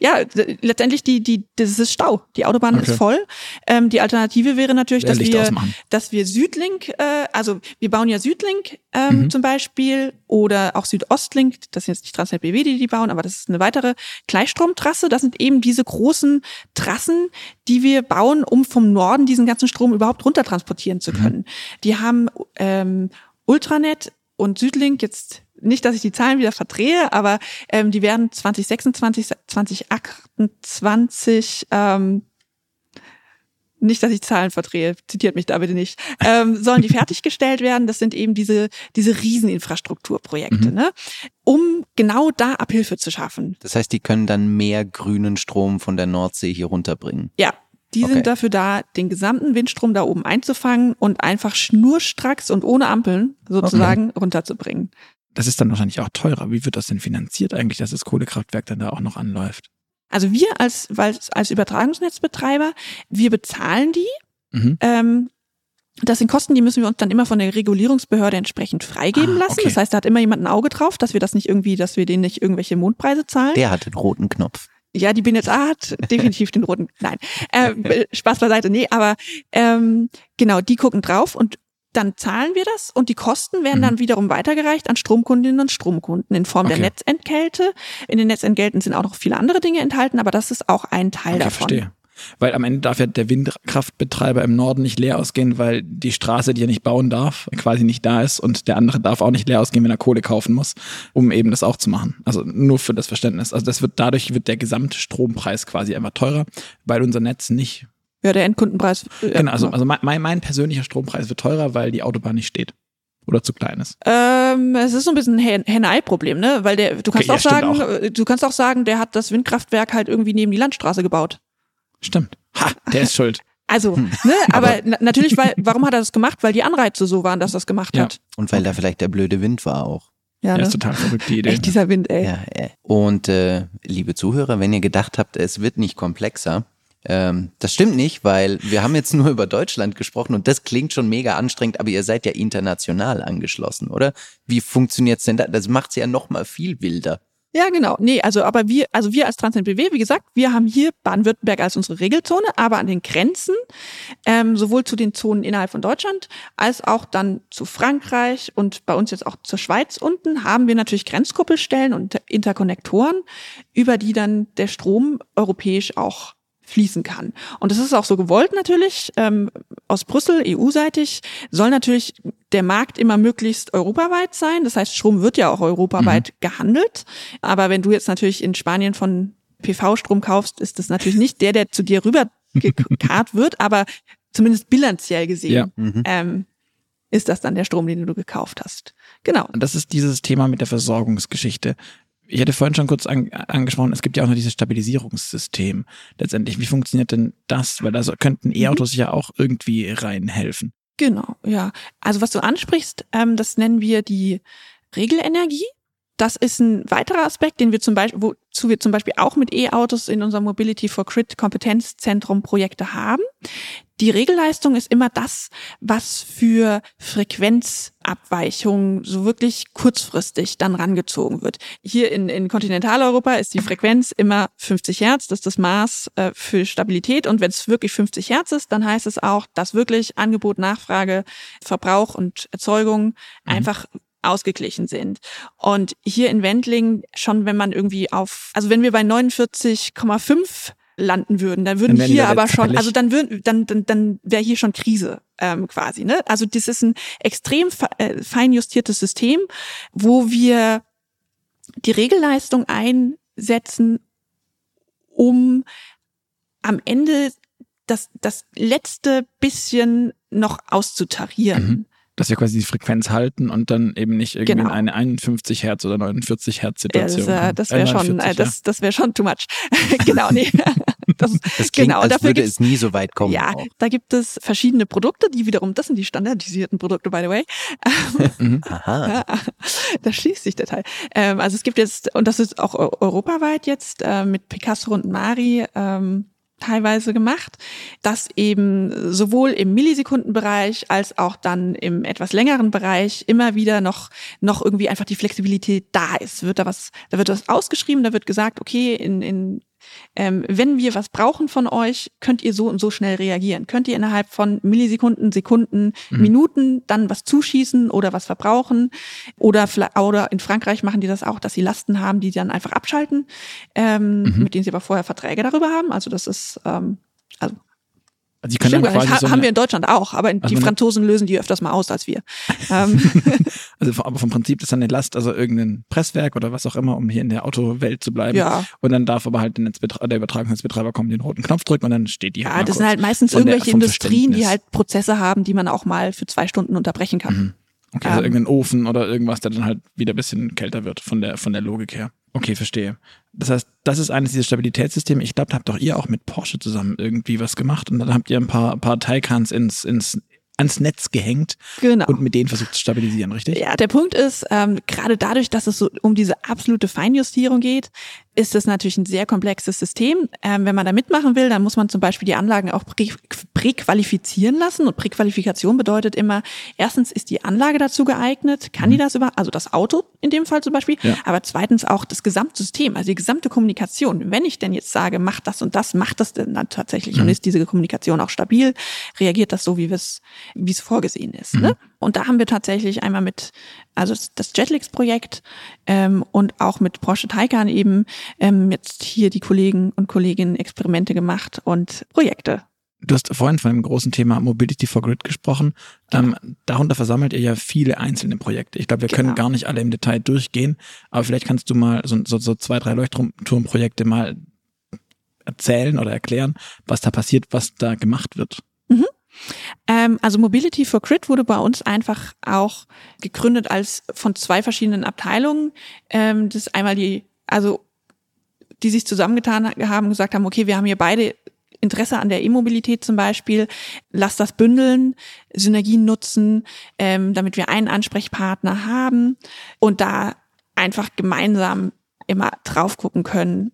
C: ja, letztendlich die, die, das ist Stau. Die Autobahn
A: Okay.
C: ist voll. Ähm, die Alternative wäre natürlich, dass
A: Licht
C: wir,
A: ausmachen.
C: dass wir Südlink, äh, also wir bauen ja Südlink ähm,
A: Mhm.
C: zum Beispiel oder auch Südostlink, das ist jetzt nicht Transnet BW, die die bauen, aber das ist eine weitere Gleichstromtrasse. Das sind eben diese großen Trassen, die wir bauen, um vom Norden diesen ganzen Strom überhaupt runter transportieren zu können. Die haben ähm, Ultranet und Südlink jetzt nicht, dass ich die Zahlen wieder verdrehe, aber ähm, die werden 2026, 2028 ähm, nicht, dass ich Zahlen verdrehe, zitiert mich da bitte nicht, ähm, sollen die fertiggestellt werden. Das sind eben diese, diese Rieseninfrastrukturprojekte,
A: Mhm.
C: ne? um genau da Abhilfe zu schaffen.
B: Das heißt, die können dann mehr grünen Strom von der Nordsee hier runterbringen.
C: Ja, die
B: Okay.
C: sind dafür da, den gesamten Windstrom da oben einzufangen und einfach schnurstracks und ohne Ampeln sozusagen runterzubringen.
A: Das ist dann wahrscheinlich auch teurer. Wie wird das denn finanziert eigentlich, dass das Kohlekraftwerk dann da auch noch anläuft?
C: Also wir als, als Übertragungsnetzbetreiber, wir bezahlen die.
A: Mhm.
C: Ähm, das sind Kosten, die müssen wir uns dann immer von der Regulierungsbehörde entsprechend freigeben
A: Ah,
C: lassen.
A: okay.
C: Das heißt, da hat immer jemand ein Auge drauf, dass wir das nicht irgendwie, dass wir denen nicht irgendwelche Mondpreise zahlen.
B: Der hat den roten Knopf.
C: Ja, die BNetzA hat definitiv den roten. Nein, äh, Spaß beiseite. Nee, aber ähm, genau, die gucken drauf und dann zahlen wir das und die Kosten werden mhm. dann wiederum weitergereicht an Stromkundinnen und Stromkunden in Form okay. der Netzentgelte. In den Netzentgelten sind auch noch viele andere Dinge enthalten, aber das ist auch ein Teil okay, davon.
A: Verstehe. Weil am Ende darf ja der Windkraftbetreiber im Norden nicht leer ausgehen, weil die Straße, die er nicht bauen darf, quasi nicht da ist und der andere darf auch nicht leer ausgehen, wenn er Kohle kaufen muss, um eben das auch zu machen. Also nur für das Verständnis. Also das wird dadurch wird der gesamte Strompreis quasi einfach teurer, weil unser Netz nicht
C: ja, der Endkundenpreis.
A: Ja, äh, genau, also, also mein, mein persönlicher Strompreis wird teurer, weil die Autobahn nicht steht. Oder zu klein ist?
C: Ähm, es ist so ein bisschen ein Henne-Ei-Problem, ne? Weil der, du kannst okay, auch ja, sagen, auch. Äh, du kannst auch sagen, der hat das Windkraftwerk halt irgendwie neben die Landstraße gebaut.
A: Stimmt. Ha, der ist schuld.
C: Also, hm. ne, aber, aber natürlich, weil, warum hat er das gemacht? Weil die Anreize so waren, dass er das gemacht ja. hat.
B: Und weil da vielleicht der blöde Wind war auch.
A: Ja, ne? ist total verrückt, die Idee.
C: Echt dieser Wind, ey.
B: Ja, ey. Und äh, liebe Zuhörer, wenn ihr gedacht habt, es wird nicht komplexer, ähm, das stimmt nicht, weil wir haben jetzt nur über Deutschland gesprochen und das klingt schon mega anstrengend, aber ihr seid ja international angeschlossen, oder? Wie funktioniert's denn da? Das macht's ja noch mal viel wilder.
C: Ja, genau. Nee, also aber wir, also wir als TransNBW, wie gesagt, wir haben hier Baden-Württemberg als unsere Regelzone, aber an den Grenzen, ähm, sowohl zu den Zonen innerhalb von Deutschland als auch dann zu Frankreich und bei uns jetzt auch zur Schweiz unten, haben wir natürlich Grenzkuppelstellen und Interkonnektoren, über die dann der Strom europäisch auch fließen kann. Und das ist auch so gewollt natürlich. Ähm, aus Brüssel, EU-seitig, soll natürlich der Markt immer möglichst europaweit sein. Das heißt, Strom wird ja auch europaweit mhm. gehandelt. Aber wenn du jetzt natürlich in Spanien von PV-Strom kaufst, ist das natürlich nicht der, der zu dir rüber gekarrt wird, aber zumindest bilanziell gesehen. Ja. Mhm. Ähm, ist das dann der Strom, den du gekauft hast. Genau.
A: Und das ist dieses Thema mit der Versorgungsgeschichte ich hatte vorhin schon kurz an, angesprochen, es gibt ja auch noch dieses Stabilisierungssystem. Letztendlich, wie funktioniert denn das? Weil da könnten mhm. E-Autos ja auch irgendwie reinhelfen.
C: Genau, ja. Also was du ansprichst, ähm, das nennen wir die Regelenergie. Das ist ein weiterer Aspekt, den wir zum Beispiel, wozu wir zum Beispiel auch mit E-Autos in unserem Mobility for Grid Kompetenzzentrum Projekte haben. Die Regelleistung ist immer das, was für Frequenzabweichungen so wirklich kurzfristig dann rangezogen wird. Hier in, in Kontinentaleuropa ist die Frequenz immer 50 Hertz, das ist das Maß äh, für Stabilität. Und wenn es wirklich 50 Hertz ist, dann heißt es auch, dass wirklich Angebot, Nachfrage, Verbrauch und Erzeugung mhm. einfach ausgeglichen sind. Und hier in Wendling schon, wenn man irgendwie auf, also wenn wir bei 49,5 landen würden, dann würden dann hier aber schon, also dann würden, dann dann, dann wäre hier schon Krise ähm, quasi. Ne? Also das ist ein extrem äh, fein justiertes System, wo wir die Regelleistung einsetzen, um am Ende das, das letzte bisschen noch auszutarieren. Mhm
A: dass wir quasi die Frequenz halten und dann eben nicht irgendwie genau. in eine 51 Hertz oder 49 Hertz Situation.
C: Ja, das, äh, das wäre schon, äh, das, das wäre schon too much. genau, nee.
B: Das, das klingt, genau, als dafür würde es nie so weit kommen.
C: Ja, auch. da gibt es verschiedene Produkte, die wiederum, das sind die standardisierten Produkte, by the way. mhm. Aha. Da schließt sich der Teil. Ähm, also es gibt jetzt, und das ist auch europaweit jetzt, äh, mit Picasso und Mari, ähm, teilweise gemacht, dass eben sowohl im Millisekundenbereich als auch dann im etwas längeren Bereich immer wieder noch, noch irgendwie einfach die Flexibilität da ist. Wird da was, da wird was ausgeschrieben, da wird gesagt, okay, in, in ähm, wenn wir was brauchen von euch, könnt ihr so und so schnell reagieren. Könnt ihr innerhalb von Millisekunden, Sekunden, mhm. Minuten dann was zuschießen oder was verbrauchen. Oder, oder in Frankreich machen die das auch, dass sie Lasten haben, die dann einfach abschalten, ähm, mhm. mit denen sie aber vorher Verträge darüber haben. Also das ist, ähm, also
A: also die können Stimmt,
C: quasi so haben wir in Deutschland auch, aber also die Franzosen lösen die öfters mal aus als wir. Ähm.
A: also aber vom Prinzip ist dann eine Last, also irgendein Presswerk oder was auch immer, um hier in der Autowelt zu bleiben.
C: Ja.
A: Und dann darf aber halt der, Netzbetre der Übertragungsnetzbetreiber kommen, den roten Knopf drücken und dann steht die
C: halt Ja, das sind halt meistens irgendwelche Industrien, die halt Prozesse haben, die man auch mal für zwei Stunden unterbrechen kann. Mhm.
A: Okay, also ähm. irgendein Ofen oder irgendwas, der dann halt wieder ein bisschen kälter wird von der, von der Logik her. Okay, verstehe. Das heißt, das ist eines dieser Stabilitätssysteme. Ich glaube, da habt doch ihr auch mit Porsche zusammen irgendwie was gemacht und dann habt ihr ein paar, paar Taycans ins, ins, ans Netz gehängt
C: genau.
A: und mit denen versucht zu stabilisieren, richtig?
C: Ja, der Punkt ist, ähm, gerade dadurch, dass es so um diese absolute Feinjustierung geht, ist es natürlich ein sehr komplexes System. Ähm, wenn man da mitmachen will, dann muss man zum Beispiel die Anlagen auch prä präqualifizieren lassen. Und Präqualifikation bedeutet immer, erstens ist die Anlage dazu geeignet, kann die mhm. das über, also das Auto in dem Fall zum Beispiel, ja. aber zweitens auch das Gesamtsystem, also die gesamte Kommunikation. Wenn ich denn jetzt sage, macht das und das, macht das denn dann tatsächlich mhm. und ist diese Kommunikation auch stabil, reagiert das so, wie es wie es vorgesehen ist. Ne? Mhm. Ne? Und da haben wir tatsächlich einmal mit, also das Jetlix-Projekt ähm, und auch mit Porsche Taycan eben ähm, jetzt hier die Kollegen und Kolleginnen Experimente gemacht und Projekte
A: Du hast vorhin von einem großen Thema Mobility for Grid gesprochen. Genau. Ähm, darunter versammelt ihr ja viele einzelne Projekte. Ich glaube, wir können genau. gar nicht alle im Detail durchgehen, aber vielleicht kannst du mal so, so, so zwei, drei Leuchtturmprojekte mal erzählen oder erklären, was da passiert, was da gemacht wird.
C: Ähm, also Mobility for Grid wurde bei uns einfach auch gegründet als von zwei verschiedenen Abteilungen. Ähm, das ist einmal die, also die sich zusammengetan haben, gesagt haben, okay, wir haben hier beide Interesse an der E-Mobilität zum Beispiel, lass das bündeln, Synergien nutzen, ähm, damit wir einen Ansprechpartner haben und da einfach gemeinsam immer drauf gucken können,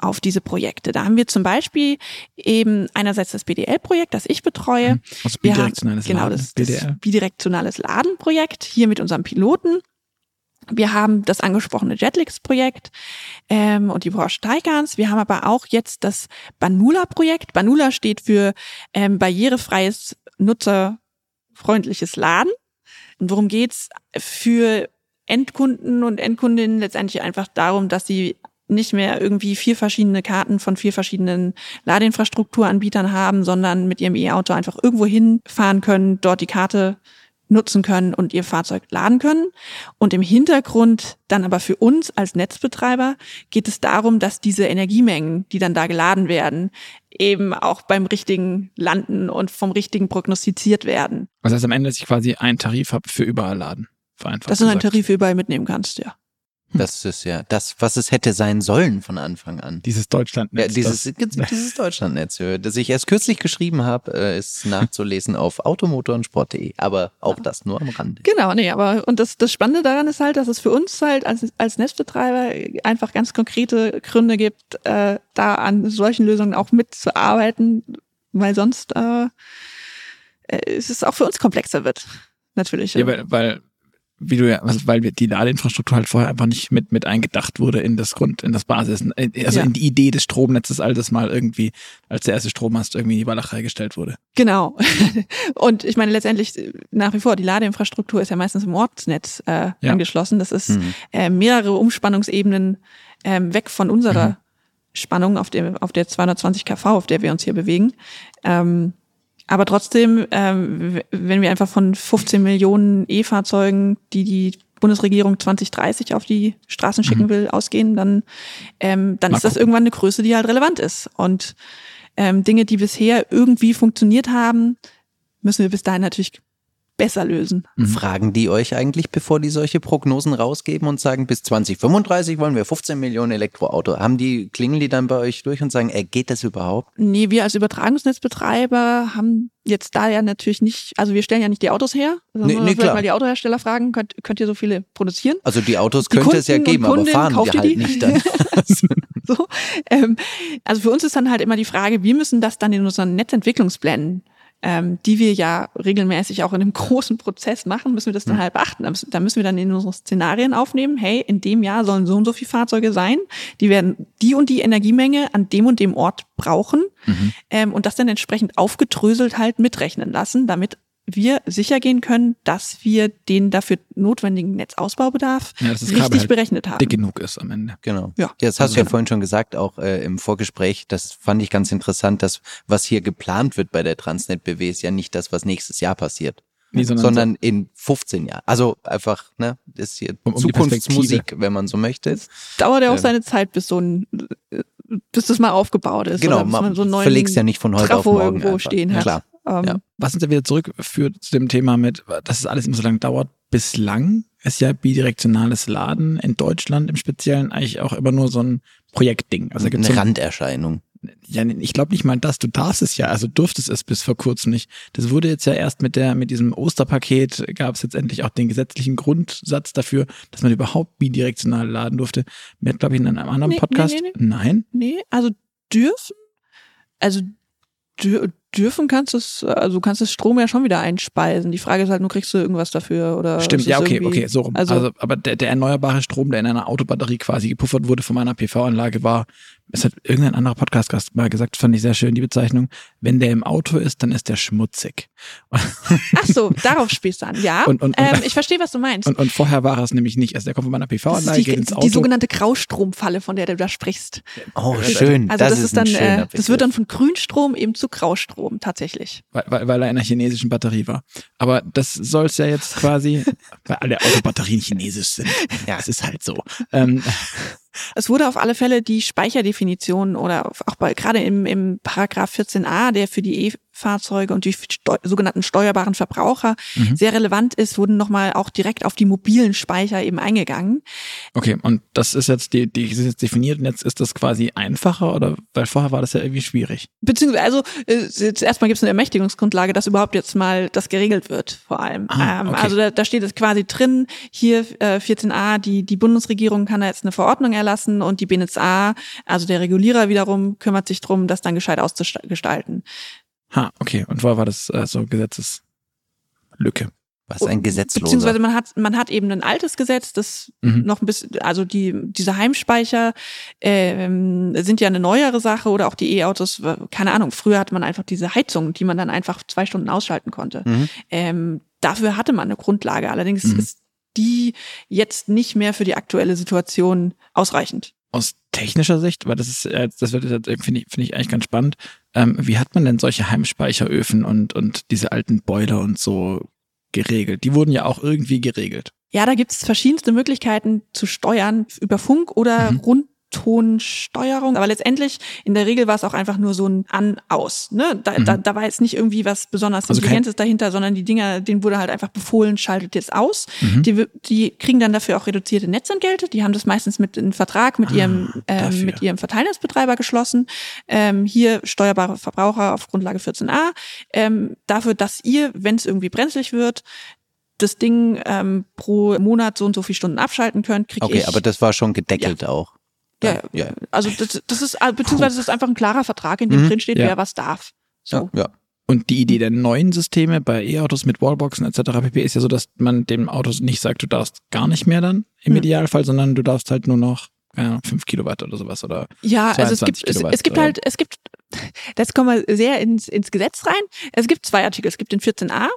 C: auf diese Projekte. Da haben wir zum Beispiel eben einerseits das BDL-Projekt, das ich betreue.
A: Also bidirektionales
C: haben, Laden. Genau, das, das bidirektionales Ladenprojekt hier mit unserem Piloten. Wir haben das angesprochene Jetlix-Projekt ähm, und die Porsche Taycans. Wir haben aber auch jetzt das Banula-Projekt. Banula steht für ähm, barrierefreies, nutzerfreundliches Laden. Und worum geht's? Für Endkunden und Endkundinnen letztendlich einfach darum, dass sie nicht mehr irgendwie vier verschiedene Karten von vier verschiedenen Ladeinfrastrukturanbietern haben, sondern mit ihrem E-Auto einfach irgendwo hinfahren können, dort die Karte nutzen können und ihr Fahrzeug laden können. Und im Hintergrund dann aber für uns als Netzbetreiber geht es darum, dass diese Energiemengen, die dann da geladen werden, eben auch beim richtigen landen und vom richtigen prognostiziert werden.
A: Was heißt am Ende, dass ich quasi einen Tarif habe für überall laden?
C: Vereinfacht dass du einen Tarif für überall mitnehmen kannst, ja.
B: Hm. Das ist ja das, was es hätte sein sollen von Anfang an.
A: Dieses Deutschlandnetz.
B: Ja, dieses, dieses Deutschlandnetz, das ich erst kürzlich geschrieben habe, äh, ist nachzulesen auf automotorensport.de, aber auch das nur am Rande.
C: Genau, nee, aber und das, das Spannende daran ist halt, dass es für uns halt als, als Netzbetreiber einfach ganz konkrete Gründe gibt, äh, da an solchen Lösungen auch mitzuarbeiten, weil sonst äh, äh ist es auch für uns komplexer wird. Natürlich.
A: Ja, weil, weil wie du ja, also weil die Ladeinfrastruktur halt vorher einfach nicht mit, mit eingedacht wurde in das Grund, in das Basis, äh, also ja. in die Idee des Stromnetzes, all das mal irgendwie, als der erste Strommast irgendwie in die Walachei gestellt wurde.
C: Genau. Und ich meine, letztendlich nach wie vor, die Ladeinfrastruktur ist ja meistens im Ortsnetz äh, ja. angeschlossen. Das ist mhm. äh, mehrere Umspannungsebenen äh, weg von unserer mhm. Spannung auf der, auf der 220 kV, auf der wir uns hier bewegen. Ähm, aber trotzdem, ähm, wenn wir einfach von 15 Millionen E-Fahrzeugen, die die Bundesregierung 2030 auf die Straßen schicken mhm. will, ausgehen, dann, ähm, dann ist das irgendwann eine Größe, die halt relevant ist. Und ähm, Dinge, die bisher irgendwie funktioniert haben, müssen wir bis dahin natürlich besser lösen.
B: Mhm. Fragen die euch eigentlich, bevor die solche Prognosen rausgeben und sagen, bis 2035 wollen wir 15 Millionen Elektroauto? Haben die, klingeln die dann bei euch durch und sagen, ey, geht das überhaupt?
C: Nee, wir als Übertragungsnetzbetreiber haben jetzt da ja natürlich nicht, also wir stellen ja nicht die Autos her. Also nee, nee, klar. mal die Autohersteller fragen, könnt, könnt ihr so viele produzieren?
B: Also die Autos die könnte Kunden es ja geben, aber fahren wir halt die? nicht dann.
C: so, ähm, also für uns ist dann halt immer die Frage, wir müssen das dann in unseren Netzentwicklungsplänen ähm, die wir ja regelmäßig auch in einem großen Prozess machen, müssen wir das dann halt beachten. Da müssen wir dann in unsere Szenarien aufnehmen, hey, in dem Jahr sollen so und so viele Fahrzeuge sein, die werden die und die Energiemenge an dem und dem Ort brauchen mhm. ähm, und das dann entsprechend aufgedröselt halt mitrechnen lassen, damit wir sicher gehen können, dass wir den dafür notwendigen Netzausbaubedarf ja, richtig halt berechnet haben.
A: Dick genug ist am Ende.
B: Genau. Ja. Das hast du ja vorhin schon gesagt, auch äh, im Vorgespräch. Das fand ich ganz interessant, dass was hier geplant wird bei der Transnet BW ist ja nicht das, was nächstes Jahr passiert. Nee, sondern, sondern so in 15 Jahren. Also einfach, ne, ist hier um, um Zukunftsmusik, wenn man so möchte. Es
C: dauert ja auch ähm. seine Zeit, bis so ein bis das mal aufgebaut ist.
B: Genau, man so verlegst ja nicht von heute Trafo auf morgen
C: irgendwo einfach. stehen hat.
B: Klar.
A: Ähm, ja. Was uns ja wieder zurückführt zu dem Thema mit, dass es alles immer so lange dauert. Bislang ist ja bidirektionales Laden in Deutschland im Speziellen eigentlich auch immer nur so ein Projektding.
B: Also gibt's eine so ein, Randerscheinung.
A: Ja, ich glaube nicht mal das. Du darfst es ja, also durftest es bis vor kurzem nicht. Das wurde jetzt ja erst mit der, mit diesem Osterpaket gab es jetzt endlich auch den gesetzlichen Grundsatz dafür, dass man überhaupt bidirektional laden durfte. Mir hat, glaube ich, in einem anderen
C: Nee,
A: Podcast.
C: nee, nee,
A: Nein.
C: Nee, also dürfen, also dür, dürfen kannst du es, also du kannst das Strom ja schon wieder einspeisen. Die Frage ist halt nur, kriegst du irgendwas dafür oder
A: Stimmt, ja, okay, okay, so rum.
C: Also,
A: Also, aber der, der erneuerbare Strom, der in einer Autobatterie quasi gepuffert wurde von meiner PV-Anlage, war, es hat irgendein anderer Podcast-Gast mal gesagt, fand ich sehr schön, die Bezeichnung, wenn der im Auto ist, dann ist der schmutzig.
C: ach so, darauf spielst du an. Ja,
A: Und- und- und-
C: ähm, ich verstehe, was du meinst.
A: Und, und vorher war es nämlich nicht. Also der kommt von meiner
C: das
A: PV-Anlage,
C: ist
A: geht
C: die,
A: ins
C: die
A: Auto.
C: sogenannte Graustromfalle, von der du da sprichst.
B: Oh, schön.
C: Also das,
B: ist
C: ist dann,
B: ein schöner
C: äh, das wird dann von Grünstrom eben zu Graustrom tatsächlich.
A: weil, weil, weil er in einer chinesischen Batterie war. Aber das soll es ja jetzt quasi, weil alle Autobatterien chinesisch sind. Ja, es ist halt so. Ähm,
C: Es wurde auf alle Fälle die Speicherdefinition oder auch bei, gerade im, im Paragraph 14a, der für die E-Fahrzeuge und die steu sogenannten steuerbaren Verbraucher
A: Mhm.
C: sehr relevant ist, wurden nochmal auch direkt auf die mobilen Speicher eben eingegangen.
A: okay, und das ist jetzt die, die ist jetzt definiert und jetzt ist das quasi einfacher oder weil vorher war das ja irgendwie schwierig.
C: Beziehungsweise, also äh, jetzt erstmal gibt es eine Ermächtigungsgrundlage, dass überhaupt jetzt mal das geregelt wird, vor allem.
A: Ah,
C: ähm,
A: okay.
C: Also da, da steht es quasi drin, hier äh, 14a, die, die Bundesregierung kann da jetzt eine Verordnung erlassen und die BNetzA, also der Regulierer wiederum, kümmert sich drum, das dann gescheit auszugestalten.
A: Ha, okay. Und vorher war das äh, so Gesetzeslücke.
B: Was ein Gesetzloser.
C: Beziehungsweise man hat, man hat eben ein altes Gesetz, das
A: Mhm.
C: noch ein bisschen, also die, diese Heimspeicher ähm, sind ja eine neuere Sache oder auch die E-Autos, keine Ahnung, früher hatte man einfach diese Heizung, die man dann einfach zwei Stunden ausschalten konnte.
B: Mhm.
C: Ähm, dafür hatte man eine Grundlage, allerdings
A: Mhm.
C: ist die jetzt nicht mehr für die aktuelle Situation ausreichend.
A: Aus technischer Sicht, weil das ist, äh, das wird jetzt, finde ich, finde ich eigentlich ganz spannend. Ähm, wie hat man denn solche Heimspeicheröfen und, und diese alten Boiler und so geregelt? Die wurden ja auch irgendwie geregelt.
C: Ja, da gibt's verschiedenste Möglichkeiten zu steuern über Funk oder
A: Mhm.
C: Rundtonsteuerung. Aber letztendlich, in der Regel war es auch einfach nur so ein An-Aus. Ne? Da,
A: Mhm.
C: da, da war jetzt nicht irgendwie was besonders
A: Also
C: Intelligentes dahinter, sondern die Dinger, denen wurde halt einfach befohlen, schaltet jetzt aus.
A: Mhm.
C: Die, die kriegen dann dafür auch reduzierte Netzentgelte. Die haben das meistens mit einem Vertrag mit
A: Ah,
C: ihrem ähm, mit ihrem Verteilnetzbetreiber geschlossen. Ähm, hier steuerbare Verbraucher auf Grundlage 14a. Ähm, dafür, dass ihr, wenn es irgendwie brenzlig wird, das Ding ähm, pro Monat so und so viele Stunden abschalten könnt, krieg
B: Okay,
C: ich.
B: aber das war schon gedeckelt auch.
C: Ja,
B: ja.
C: also das, das ist äh, beziehungsweise das ist einfach ein klarer Vertrag, in dem
B: Mhm,
C: drin steht,
A: ja.
C: wer was darf. So.
B: Ja, ja.
A: Und die Idee der neuen Systeme bei E-Autos mit Wallboxen etc. pp. ist ja so, dass man dem Auto nicht sagt, du darfst gar nicht mehr dann im
C: Hm.
A: Idealfall, sondern du darfst halt nur noch keine Ahnung, 5 Kilowatt oder sowas oder
C: Ja, also es
A: 22
C: gibt, es,
A: Kilowatt,
C: es gibt halt, es gibt, das kommen wir sehr ins, ins Gesetz rein. Es gibt zwei Artikel. Es gibt den 14a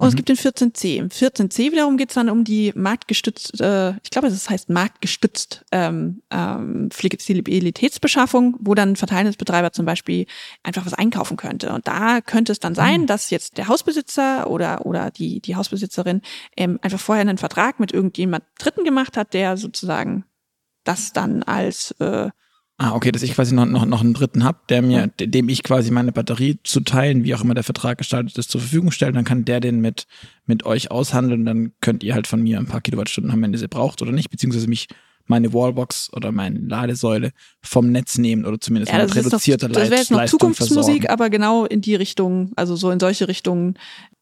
C: und es
A: Mhm.
C: gibt den 14c. Im 14c wiederum geht es dann um die marktgestützt, äh, ich glaube, es heißt marktgestützt ähm, ähm, Flexibilitätsbeschaffung, wo dann ein Verteilnetzbetreiber zum Beispiel einfach was einkaufen könnte. Und da könnte es dann sein, dass jetzt der Hausbesitzer oder, oder die, die Hausbesitzerin ähm, einfach vorher einen Vertrag mit irgendjemand Dritten gemacht hat, der sozusagen das dann als äh,
A: Ah, okay, dass ich quasi noch, noch, noch einen dritten hab, der mir, de- dem ich quasi meine Batterie zu teilen, wie auch immer der Vertrag gestaltet ist, zur Verfügung stelle. Dann kann der den mit, mit euch aushandeln. Dann könnt ihr halt von mir ein paar Kilowattstunden haben, wenn ihr sie braucht oder nicht, beziehungsweise mich meine Wallbox oder meine Ladesäule vom Netz nehmen oder zumindest
C: Ja,
A: mit reduzierter
C: das wäre jetzt noch
A: Leistung
C: Zukunftsmusik,
A: versorgen.
C: aber genau in die Richtung, also so in solche Richtungen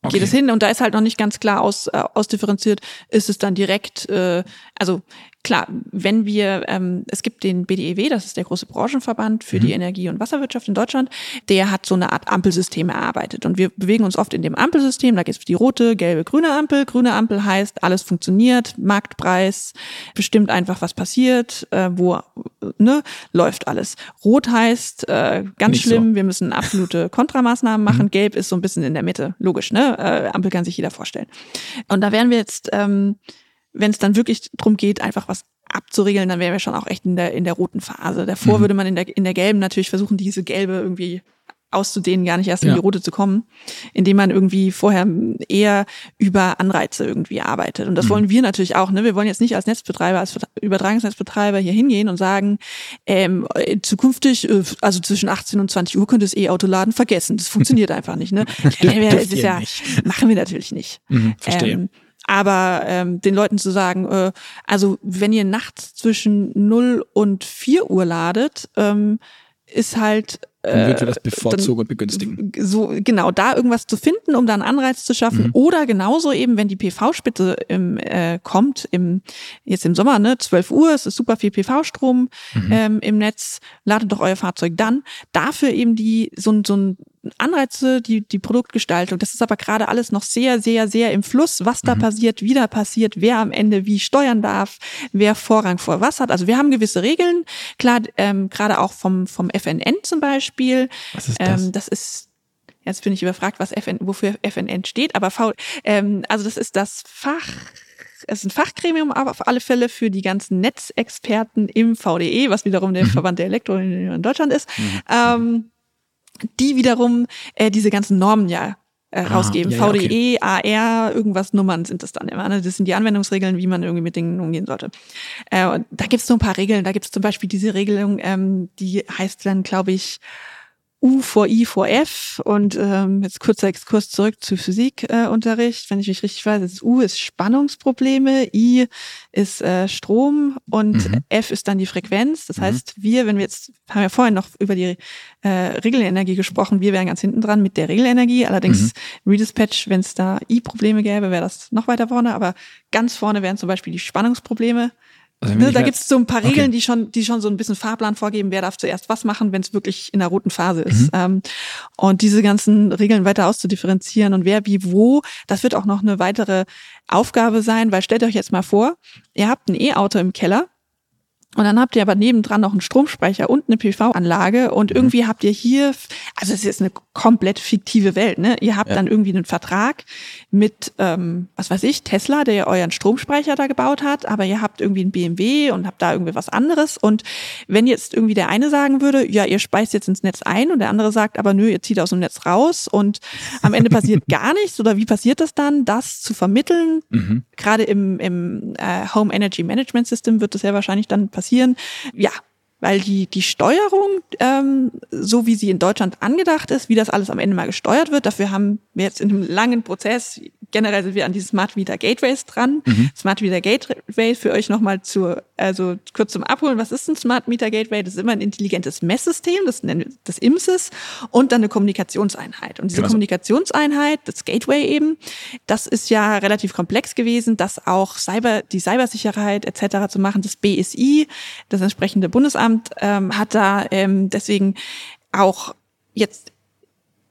A: Okay.
C: geht es hin. Und da ist halt noch nicht ganz klar aus, äh, ausdifferenziert, ist es dann direkt, äh, also klar, wenn wir, ähm, es gibt den BDEW, das ist der große Branchenverband für
A: Mhm.
C: die Energie- und Wasserwirtschaft in Deutschland, der hat so eine Art Ampelsystem erarbeitet. Und wir bewegen uns oft in dem Ampelsystem, da gibt es die rote, gelbe, grüne Ampel. Grüne Ampel heißt, alles funktioniert, Marktpreis, bestimmt einfach, was passiert, äh, wo, ne, läuft alles. Rot heißt, äh, ganz
A: Nicht so.
C: schlimm, wir müssen absolute Kontramaßnahmen machen. Gelb ist so ein bisschen in der Mitte, logisch, ne? Äh, Ampel kann sich jeder vorstellen. Und da wären wir jetzt, ähm, wenn es dann wirklich drum geht, einfach was abzuregeln, dann wären wir schon auch echt in der, in der roten Phase. Davor
A: Mhm.
C: würde man in der, in der gelben natürlich versuchen, diese gelbe irgendwie auszudehnen, gar nicht erst in
A: Ja.
C: die rote zu kommen, indem man irgendwie vorher eher über Anreize irgendwie arbeitet. Und das
A: Mhm.
C: wollen wir natürlich auch. Ne? Wir wollen jetzt nicht als Netzbetreiber, als Übertragungsnetzbetreiber hier hingehen und sagen, ähm, äh, zukünftig, äh, also zwischen 18 und 20 Uhr könnt ihr das E-Auto laden, vergessen. Das funktioniert einfach nicht. Ne? Ist
A: ihr
C: ja,
A: nicht.
C: machen wir natürlich nicht.
A: Mhm, verstehe.
C: Ähm, aber ähm, den Leuten zu sagen, äh, also wenn ihr nachts zwischen 0 und 4 Uhr ladet, ähm, ist halt
A: dann wird wir das bevorzugen und begünstigen.
C: So, genau, da irgendwas zu finden, um da einen Anreiz zu schaffen. Mhm. Oder genauso eben, wenn die PV-Spitze im, äh, kommt, im, jetzt im Sommer, ne, 12 Uhr, es ist super viel PV-Strom mhm. ähm, im Netz, ladet doch euer Fahrzeug dann. Dafür eben die, so, so ein Anreize, die, die Produktgestaltung. Das ist aber gerade alles noch sehr, sehr, sehr im Fluss, was da mhm. passiert, wie da passiert, wer am Ende wie steuern darf, wer Vorrang vor was hat. Also wir haben gewisse Regeln, klar, ähm, gerade auch vom, vom FNN zum Beispiel.
A: Was ist das?
C: Ähm, das ist Jetzt bin ich überfragt, was FN, wofür FNN steht, aber V, ähm, also das ist das Fach, es ist ein Fachgremium, aber auf alle Fälle für die ganzen Netzexperten im VDE, was wiederum der mhm. Verband der Elektro in Deutschland ist. Mhm. Ähm, die wiederum äh, diese ganzen Normen ja äh, ah, rausgeben. Ja, VDE, okay. AR, irgendwas Nummern sind das dann immer. Ne? Das sind die Anwendungsregeln, wie man irgendwie mit Dingen umgehen sollte. Äh, und da gibt es so ein paar Regeln. Da gibt es zum Beispiel diese Regelung, ähm, die heißt dann, glaube ich, U vor I vor F und ähm, jetzt kurzer Exkurs zurück zu Physikunterricht, äh, wenn ich mich richtig weiß. Ist U ist Spannungsprobleme, I ist äh, Strom und mhm. F ist dann die Frequenz. Das mhm. heißt, wir, wenn wir jetzt, haben ja vorhin noch über die äh, Regelenergie gesprochen, wir wären ganz hinten dran mit der Regelenergie. Allerdings mhm. Redispatch, wenn es da I-Probleme gäbe, wäre das noch weiter vorne, aber ganz vorne wären zum Beispiel die Spannungsprobleme. Also ne, da gibt es so ein paar Regeln, okay. die schon, die schon so ein bisschen Fahrplan vorgeben, wer darf zuerst was machen, wenn es wirklich in der roten Phase ist. Mhm. Ähm, und diese ganzen Regeln weiter auszudifferenzieren und wer wie wo, das wird auch noch eine weitere Aufgabe sein, weil stellt euch jetzt mal vor, ihr habt ein E-Auto im Keller und dann habt ihr aber nebendran noch einen Stromspeicher und eine PV-Anlage und mhm. irgendwie habt ihr hier, also es ist eine komplett fiktive Welt, ne? Ihr habt ja. dann irgendwie einen Vertrag mit, ähm, was weiß ich, Tesla, der euren Stromspeicher da gebaut hat, aber ihr habt irgendwie einen BMW und habt da irgendwie was anderes. Und wenn jetzt irgendwie der eine sagen würde, ja, ihr speist jetzt ins Netz ein und der andere sagt, aber nö, ihr zieht aus dem Netz raus und am Ende passiert gar nichts oder wie passiert das dann, das zu vermitteln? Mhm. Gerade im, im äh, Home Energy Management System wird das ja wahrscheinlich dann passieren. Ja, weil die, die Steuerung, ähm, so wie sie in Deutschland angedacht ist, wie das alles am Ende mal gesteuert wird, dafür haben wir jetzt in einem langen Prozess, generell sind wir an diese Smart Meter Gateways dran. Mhm. Smart Meter Gateway für euch nochmal zu, also kurz zum Abholen, was ist ein Smart Meter Gateway? Das ist immer ein intelligentes Messsystem, das nennen wir das IMSIS, und dann eine Kommunikationseinheit. Und diese genau. Kommunikationseinheit, das Gateway eben, das ist ja relativ komplex gewesen, das auch Cyber, die Cybersicherheit etc. zu machen. Das BSI, das entsprechende Bundesamt, ähm, hat da ähm, deswegen auch jetzt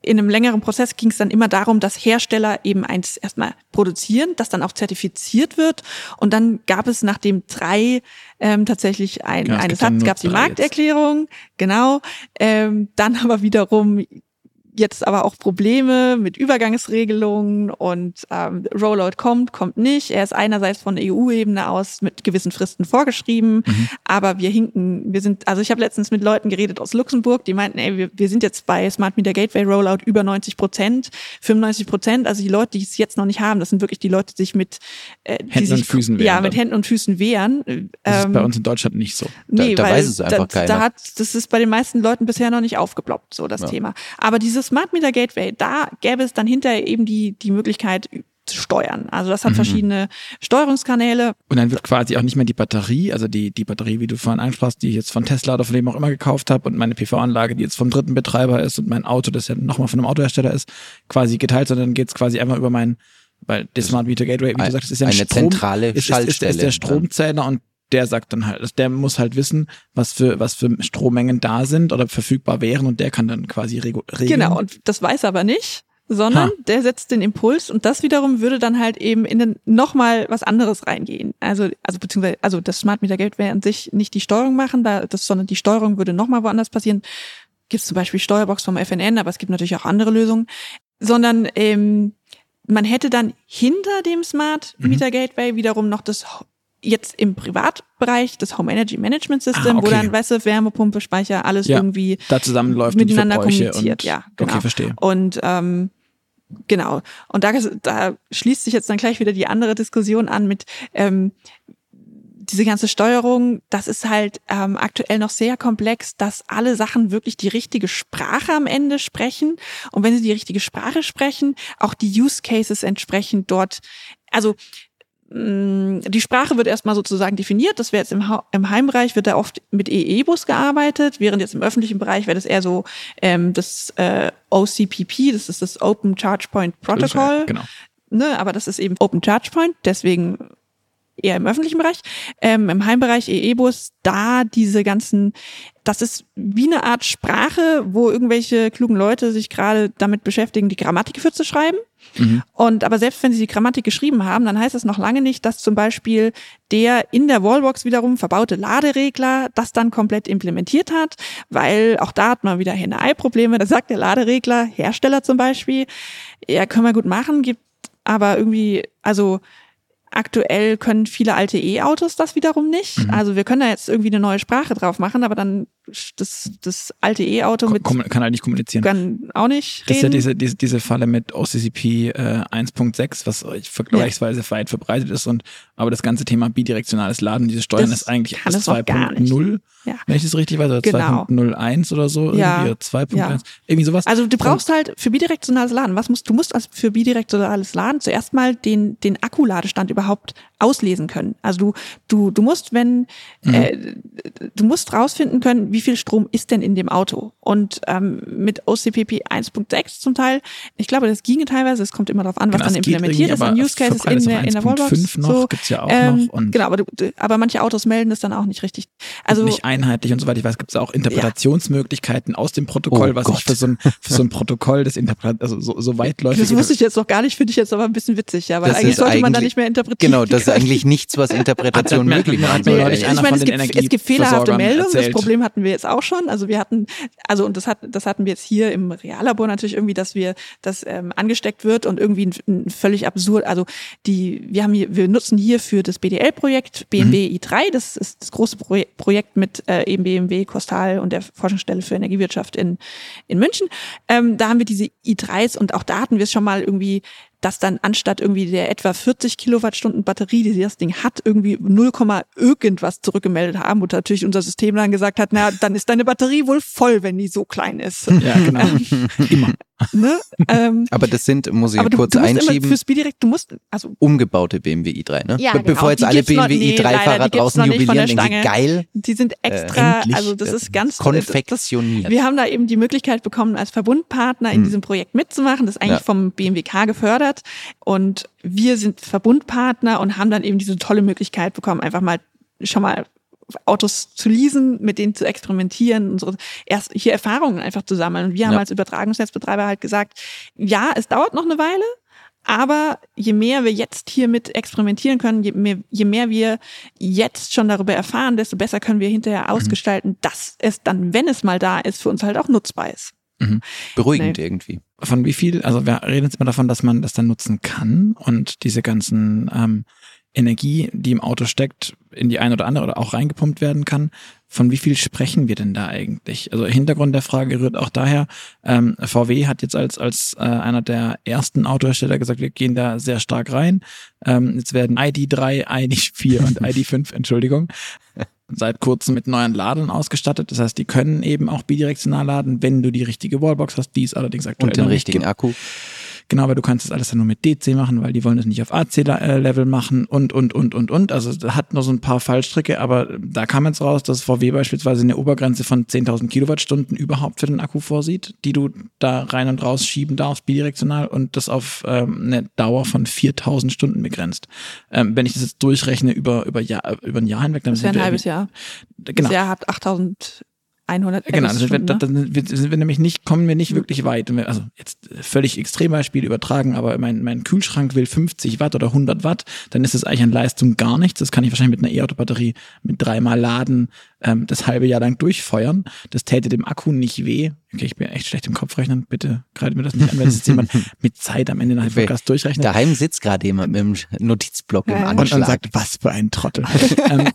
C: in einem längeren Prozess ging es dann immer darum, dass Hersteller eben eins erstmal produzieren, das dann auch zertifiziert wird. Und dann gab es nach dem drei ähm, tatsächlich ein, ja, eine Satz, gab es die Markterklärung, jetzt. genau. Ähm, dann aber wiederum jetzt aber auch Probleme mit Übergangsregelungen und ähm, Rollout kommt, kommt nicht. Er ist einerseits von EU-Ebene aus mit gewissen Fristen vorgeschrieben, mhm. aber wir hinken, wir sind, also ich habe letztens mit Leuten geredet aus Luxemburg, die meinten, ey, wir, wir sind jetzt bei Smart Meter Gateway Rollout über 90 Prozent, 95 Prozent, also die Leute, die es jetzt noch nicht haben, das sind wirklich die Leute, die sich mit
A: äh, Händen sich, und Füßen
C: wehren. Ja, mit Händen und Füßen wehren.
A: Das ähm, ist bei uns in Deutschland nicht so.
C: Nee, da, da weil weiß es einfach da, keiner. Da hat, das ist bei den meisten Leuten bisher noch nicht aufgeploppt, so das ja. Thema. Aber dieses Smart Meter Gateway, da gäbe es dann hinterher eben die, die Möglichkeit, zu steuern. Also das hat mhm. verschiedene Steuerungskanäle.
A: Und dann wird quasi auch nicht mehr die Batterie, also die, die Batterie, wie du vorhin ansprachst, die ich jetzt von Tesla oder von wem auch immer gekauft habe und meine PV-Anlage, die jetzt vom dritten Betreiber ist und mein Auto, das ja nochmal von einem Autohersteller ist, quasi geteilt, sondern geht es quasi einmal über mein, weil der Smart Meter Gateway, wie du sagst, ist ja
B: ein eine Strom, zentrale
A: ist, Schaltstelle. Ist, ist, ist der Stromzähler und der sagt dann halt, also der muss halt wissen, was für, was für Strommengen da sind oder verfügbar wären und der kann dann quasi regeln.
C: Genau, und das weiß aber nicht, sondern ha. der setzt den Impuls und das wiederum würde dann halt eben in den nochmal was anderes reingehen. Also, also beziehungsweise, also das Smart Meter Geld wäre an sich nicht die Steuerung machen, da, das, sondern die Steuerung würde nochmal woanders passieren. Gibt es zum Beispiel Steuerbox vom FNN, aber es gibt natürlich auch andere Lösungen, sondern ähm, man hätte dann hinter dem Smart Meter Gateway wiederum noch das jetzt im Privatbereich das Home Energy Management System, ah, okay. wo dann, weißt du, Wärmepumpe, Speicher, alles ja, irgendwie
A: da zusammenläuft
C: miteinander kommuniziert. Ja, genau.
A: Okay, verstehe.
C: Und ähm, genau. Und da, da schließt sich jetzt dann gleich wieder die andere Diskussion an mit ähm, diese ganze Steuerung, das ist halt ähm, aktuell noch sehr komplex, dass alle Sachen wirklich die richtige Sprache am Ende sprechen. Und wenn sie die richtige Sprache sprechen, auch die Use Cases entsprechend dort, also die Sprache wird erstmal sozusagen definiert. Das wäre jetzt im, ha im Heimbereich wird da oft mit EE-Bus gearbeitet, während jetzt im öffentlichen Bereich wäre das eher so ähm, das äh, OCPP, das ist das Open Charge Point Protocol.
A: Genau.
C: Ne, aber das ist eben Open Charge Point, deswegen eher im öffentlichen Bereich. Ähm, Im Heimbereich EE-Bus, da diese ganzen, das ist wie eine Art Sprache, wo irgendwelche klugen Leute sich gerade damit beschäftigen, die Grammatik für zu schreiben. Mhm. Und aber selbst wenn sie die Grammatik geschrieben haben, dann heißt es noch lange nicht, dass zum Beispiel der in der Wallbox wiederum verbaute Laderegler das dann komplett implementiert hat, weil auch da hat man wieder Henne-Ei-Probleme. Da sagt der Laderegler, Hersteller zum Beispiel, ja, können wir gut machen, gibt aber irgendwie, also Aktuell können viele alte E-Autos das wiederum nicht. Mhm. Also wir können da jetzt irgendwie eine neue Sprache drauf machen, aber dann das, das alte E-Auto mit
A: kann halt nicht kommunizieren.
C: Kann auch nicht
A: reden. Das ist ja diese, diese, diese Falle mit OCCP äh, 1.6, was vergleichsweise ja. weit verbreitet ist und aber das ganze Thema bidirektionales Laden, diese Steuern das ist eigentlich
C: das 2.0,
A: ja. wenn ich das richtig weiß, oder genau. 2.01 oder so,
C: ja.
A: irgendwie 2.1, ja. irgendwie sowas.
C: Also du brauchst halt für bidirektionales Laden, was musst du musst also für bidirektionales Laden zuerst mal den den Akkuladestand überhaupt auslesen können. Also du du du musst wenn mhm. äh, du musst rausfinden können, wie viel Strom ist denn in dem Auto und ähm, mit OCPP 1.6 zum Teil, ich glaube, das ginge teilweise, es kommt immer darauf an, was genau, dann implementiert ist an Use Cases in der in der Wallbox.
A: Noch, so, gibt's ja auch ähm, noch
C: genau, aber, du, aber manche Autos melden das dann auch nicht richtig. Also
A: nicht einheitlich und soweit ich weiß, gibt es auch Interpretationsmöglichkeiten ja. aus dem Protokoll, oh was Gott. ich für so ein für so ein Protokoll des Interpret also so, so weitläufig.
C: Das wusste ich jetzt noch gar nicht, finde ich jetzt aber ein bisschen witzig, ja, weil das eigentlich sollte man da nicht mehr interpretieren.
B: Genau, das ist eigentlich nichts, was Interpretation möglich macht.
C: Nee, ich meine, es gibt, es gibt fehlerhafte Meldungen. Das Problem hatten wir jetzt auch schon. Also wir hatten, also und das hat, das hatten wir jetzt hier im Reallabor natürlich irgendwie, dass wir, das ähm, angesteckt wird und irgendwie ein, ein völlig absurd. Also die, wir haben hier, wir nutzen hier für das BDL-Projekt BMW mhm. i3. Das ist das große Pro Projekt mit äh, eben BMW, Kostal und der Forschungsstelle für Energiewirtschaft in in München. Ähm, da haben wir diese i3s und auch da hatten wir es schon mal irgendwie dass dann anstatt irgendwie der etwa 40 Kilowattstunden Batterie, die das Ding hat, irgendwie 0, irgendwas zurückgemeldet haben und natürlich unser System dann gesagt hat, na, dann ist deine Batterie wohl voll, wenn die so klein ist.
A: Ja, genau. Immer.
B: Ne? Ähm, aber das sind, muss ich kurz
C: du
B: einschieben.
C: Fürs Bidirekt, du musst, also.
B: Umgebaute BMW i3, ne?
C: Ja, Be
B: genau. Bevor jetzt alle BMW nee, i3-Fahrer draußen jubilieren, denken geil.
C: Die sind äh, extra, äh, also das ist ganz
B: konfektioniert.
C: Das, wir haben da eben die Möglichkeit bekommen, als Verbundpartner in hm. diesem Projekt mitzumachen. Das ist eigentlich ja. vom BMWK gefördert. Und wir sind Verbundpartner und haben dann eben diese tolle Möglichkeit bekommen, einfach mal schon mal Autos zu leasen, mit denen zu experimentieren, unsere erst hier Erfahrungen einfach zu sammeln. Und wir haben als Übertragungsnetzbetreiber halt gesagt, ja, es dauert noch eine Weile, aber je mehr wir jetzt hiermit experimentieren können, je mehr, je mehr wir jetzt schon darüber erfahren, desto besser können wir hinterher mhm. ausgestalten, dass es dann, wenn es mal da ist, für uns halt auch nutzbar ist.
B: Mhm. Beruhigend nee. irgendwie.
A: Von wie viel, also wir reden jetzt immer davon, dass man das dann nutzen kann und diese ganzen ähm, Energie, die im Auto steckt, in die eine oder andere oder auch reingepumpt werden kann. Von wie viel sprechen wir denn da eigentlich? Also Hintergrund der Frage rührt auch daher, ähm, VW hat jetzt als, als äh, einer der ersten Autohersteller gesagt, wir gehen da sehr stark rein. Ähm, jetzt werden ID3, ID4 und ID5, Entschuldigung, seit kurzem mit neuen Ladern ausgestattet. Das heißt, die können eben auch bidirektional laden, wenn du die richtige Wallbox hast. Die ist allerdings aktuell
B: Und den richtigen Akku.
A: Genau, weil du kannst das alles dann nur mit DC machen, weil die wollen das nicht auf AC-Level machen und, und, und, und, und. Also das hat noch so ein paar Fallstricke, aber da kam jetzt raus, dass VW beispielsweise eine Obergrenze von 10.000 Kilowattstunden überhaupt für den Akku vorsieht, die du da rein und raus schieben darfst, bidirektional und das auf ähm, eine Dauer von 4.000 Stunden begrenzt. Ähm, wenn ich das jetzt durchrechne über, über, Jahr, über ein Jahr hinweg, dann
C: das wäre ein halbes Jahr.
A: Genau. Das
C: Jahr hat 8.000 100
A: Genau, also wir, ne? dann sind wir nämlich nicht, kommen wir nicht wirklich weit. Also jetzt völlig Extrembeispiel übertragen, aber mein, mein Kühlschrank will 50 Watt oder 100 Watt, dann ist es eigentlich an Leistung gar nichts. Das kann ich wahrscheinlich mit einer E-Auto-Batterie mit dreimal Laden ähm, das halbe Jahr lang durchfeuern. Das täte dem Akku nicht weh. Okay, ich bin echt schlecht im Kopf rechnen. Bitte greift mir das nicht an, wenn es jemand mit Zeit am Ende nach dem Podcast durchrechnet.
B: Daheim sitzt gerade jemand mit dem Notizblock ja. im Anschlag.
A: Und, und sagt, was für ein Trottel.
C: ähm,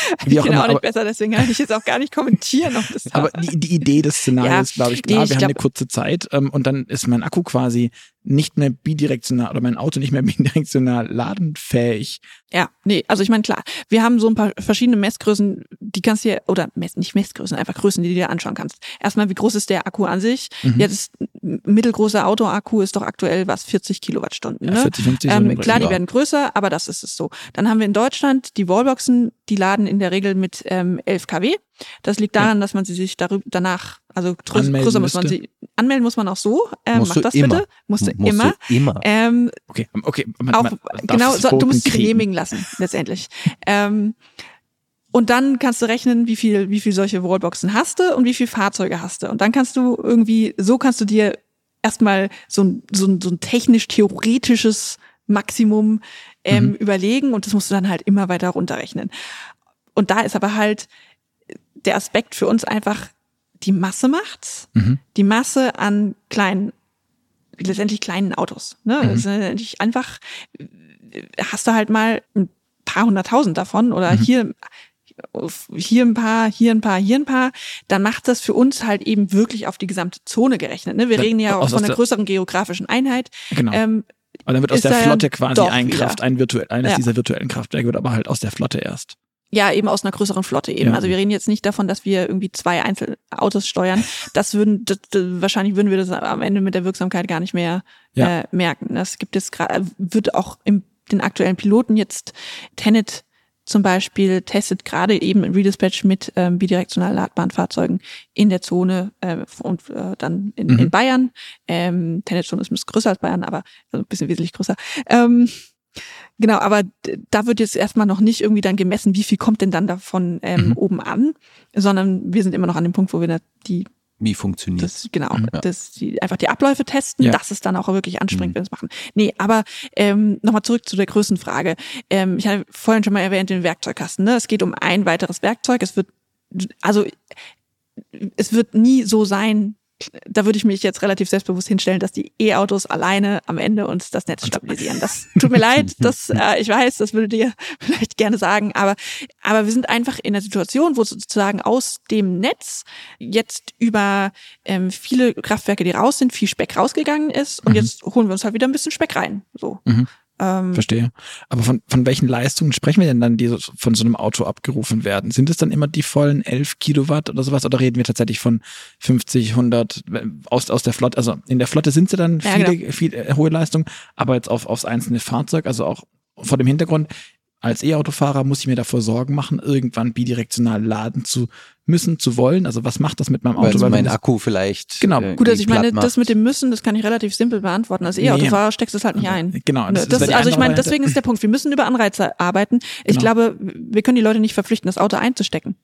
C: ich kenne auch nicht besser, deswegen kann ich jetzt auch gar nicht kommentieren. Ob das
A: aber die, die Idee des Szenarios, ja, glaube ich, klar. Nee, ich wir glaub, haben eine kurze Zeit ähm, und dann ist mein Akku quasi nicht mehr bidirektional oder mein Auto nicht mehr bidirektional ladenfähig.
C: Ja, nee, also ich meine, klar, wir haben so ein paar verschiedene Messgrößen, die kannst du dir, oder Mess, nicht Messgrößen, einfach Größen, die du dir anschauen kannst. Erstmal, wie groß ist der Akku an sich? Mhm. Jetzt mittelgroßer Autoakku ist doch aktuell was, 40 Kilowattstunden. Ne? Ja, 40, 50 ähm, klar, die werden größer, aber das ist es so. Dann haben wir in Deutschland die Wallboxen, die laden in der Regel mit ähm, 11 kW. Das liegt daran, ja. dass man sie sich darüber, danach, also größer, muss man sie, anmelden muss man auch so. Ähm, mach das immer. bitte. Musst du musst immer. Du immer. Ähm,
A: okay, okay.
C: Man, auch, man genau, so, du musst sie genehmigen lassen, letztendlich. ähm, und dann kannst du rechnen, wie viel, wie viel solche Wallboxen hast du und wie viel Fahrzeuge hast du. Und dann kannst du irgendwie, so kannst du dir erstmal so ein, so ein, so ein technisch-theoretisches Maximum ähm, mhm. überlegen und das musst du dann halt immer weiter runterrechnen. Und da ist aber halt der Aspekt für uns einfach die Masse macht's, mhm. die Masse an kleinen, letztendlich kleinen Autos. Ne? Mhm. Letztendlich einfach hast du halt mal ein paar hunderttausend davon oder mhm. hier hier ein paar, hier ein paar, hier ein paar, dann macht das für uns halt eben wirklich auf die gesamte Zone gerechnet. Ne? Wir dann, reden ja auch von einer größeren geografischen Einheit.
A: Genau. Ähm, und dann wird aus der Flotte quasi ein Kraft, ein virtuell, eines ja. dieser virtuellen Kraftwerke wird aber halt aus der Flotte erst.
C: Ja, eben aus einer größeren Flotte eben. Ja. Also wir reden jetzt nicht davon, dass wir irgendwie zwei Einzelautos steuern. Das würden, das, das, wahrscheinlich würden wir das am Ende mit der Wirksamkeit gar nicht mehr ja. äh, merken. Das gibt es gerade, wird auch im den aktuellen Piloten jetzt Tenet zum Beispiel testet gerade eben in Redispatch mit ähm, bidirektional ladbaren Fahrzeugen in der Zone äh, und äh, dann in, mhm. in Bayern. Ähm, Tenet-Zone ist ein bisschen größer als Bayern, aber also ein bisschen wesentlich größer. Ähm, genau, aber da wird jetzt erstmal noch nicht irgendwie dann gemessen, wie viel kommt denn dann davon ähm, mhm. oben an, sondern wir sind immer noch an dem Punkt, wo wir die
B: wie funktioniert
C: das? Genau, mhm. das, die, einfach die Abläufe testen, ja. das ist dann auch wirklich anstrengend, mhm. wenn wir es machen. Nee, aber ähm, nochmal zurück zu der Größenfrage. Ähm, ich hatte vorhin schon mal erwähnt, den Werkzeugkasten. Ne? Es geht um ein weiteres Werkzeug. Es wird, also es wird nie so sein, da würde ich mich jetzt relativ selbstbewusst hinstellen, dass die E-Autos alleine am Ende uns das Netz stabilisieren. Das tut mir leid, das, äh, ich weiß, das würdet ihr vielleicht gerne sagen, aber, aber wir sind einfach in einer Situation, wo sozusagen aus dem Netz jetzt über ähm, viele Kraftwerke, die raus sind, viel Speck rausgegangen ist und mhm. jetzt holen wir uns halt wieder ein bisschen Speck rein. So.
A: Mhm. Ähm, Verstehe. Aber von, von welchen Leistungen sprechen wir denn dann, die von so einem Auto abgerufen werden? Sind es dann immer die vollen 11 Kilowatt oder sowas? Oder reden wir tatsächlich von 50, 100 aus, aus der Flotte? Also in der Flotte sind sie dann viele, ja, genau. viele äh, hohe Leistungen, aber jetzt auf, aufs einzelne Fahrzeug, also auch vor dem Hintergrund, als E-Autofahrer muss ich mir davor Sorgen machen, irgendwann bidirektional laden zu müssen, zu wollen. Also was macht das mit meinem Auto?
B: Weil mein Akku vielleicht.
C: Genau. Äh, Gut, also ich meine, das mit dem Müssen, das kann ich relativ simpel beantworten. Als E-Autofahrer nee. steckst du es halt nicht ein.
A: Genau.
C: Das, das also ich meine, deswegen ist der Punkt, wir müssen über Anreize arbeiten. Ich genau. glaube, wir können die Leute nicht verpflichten, das Auto einzustecken.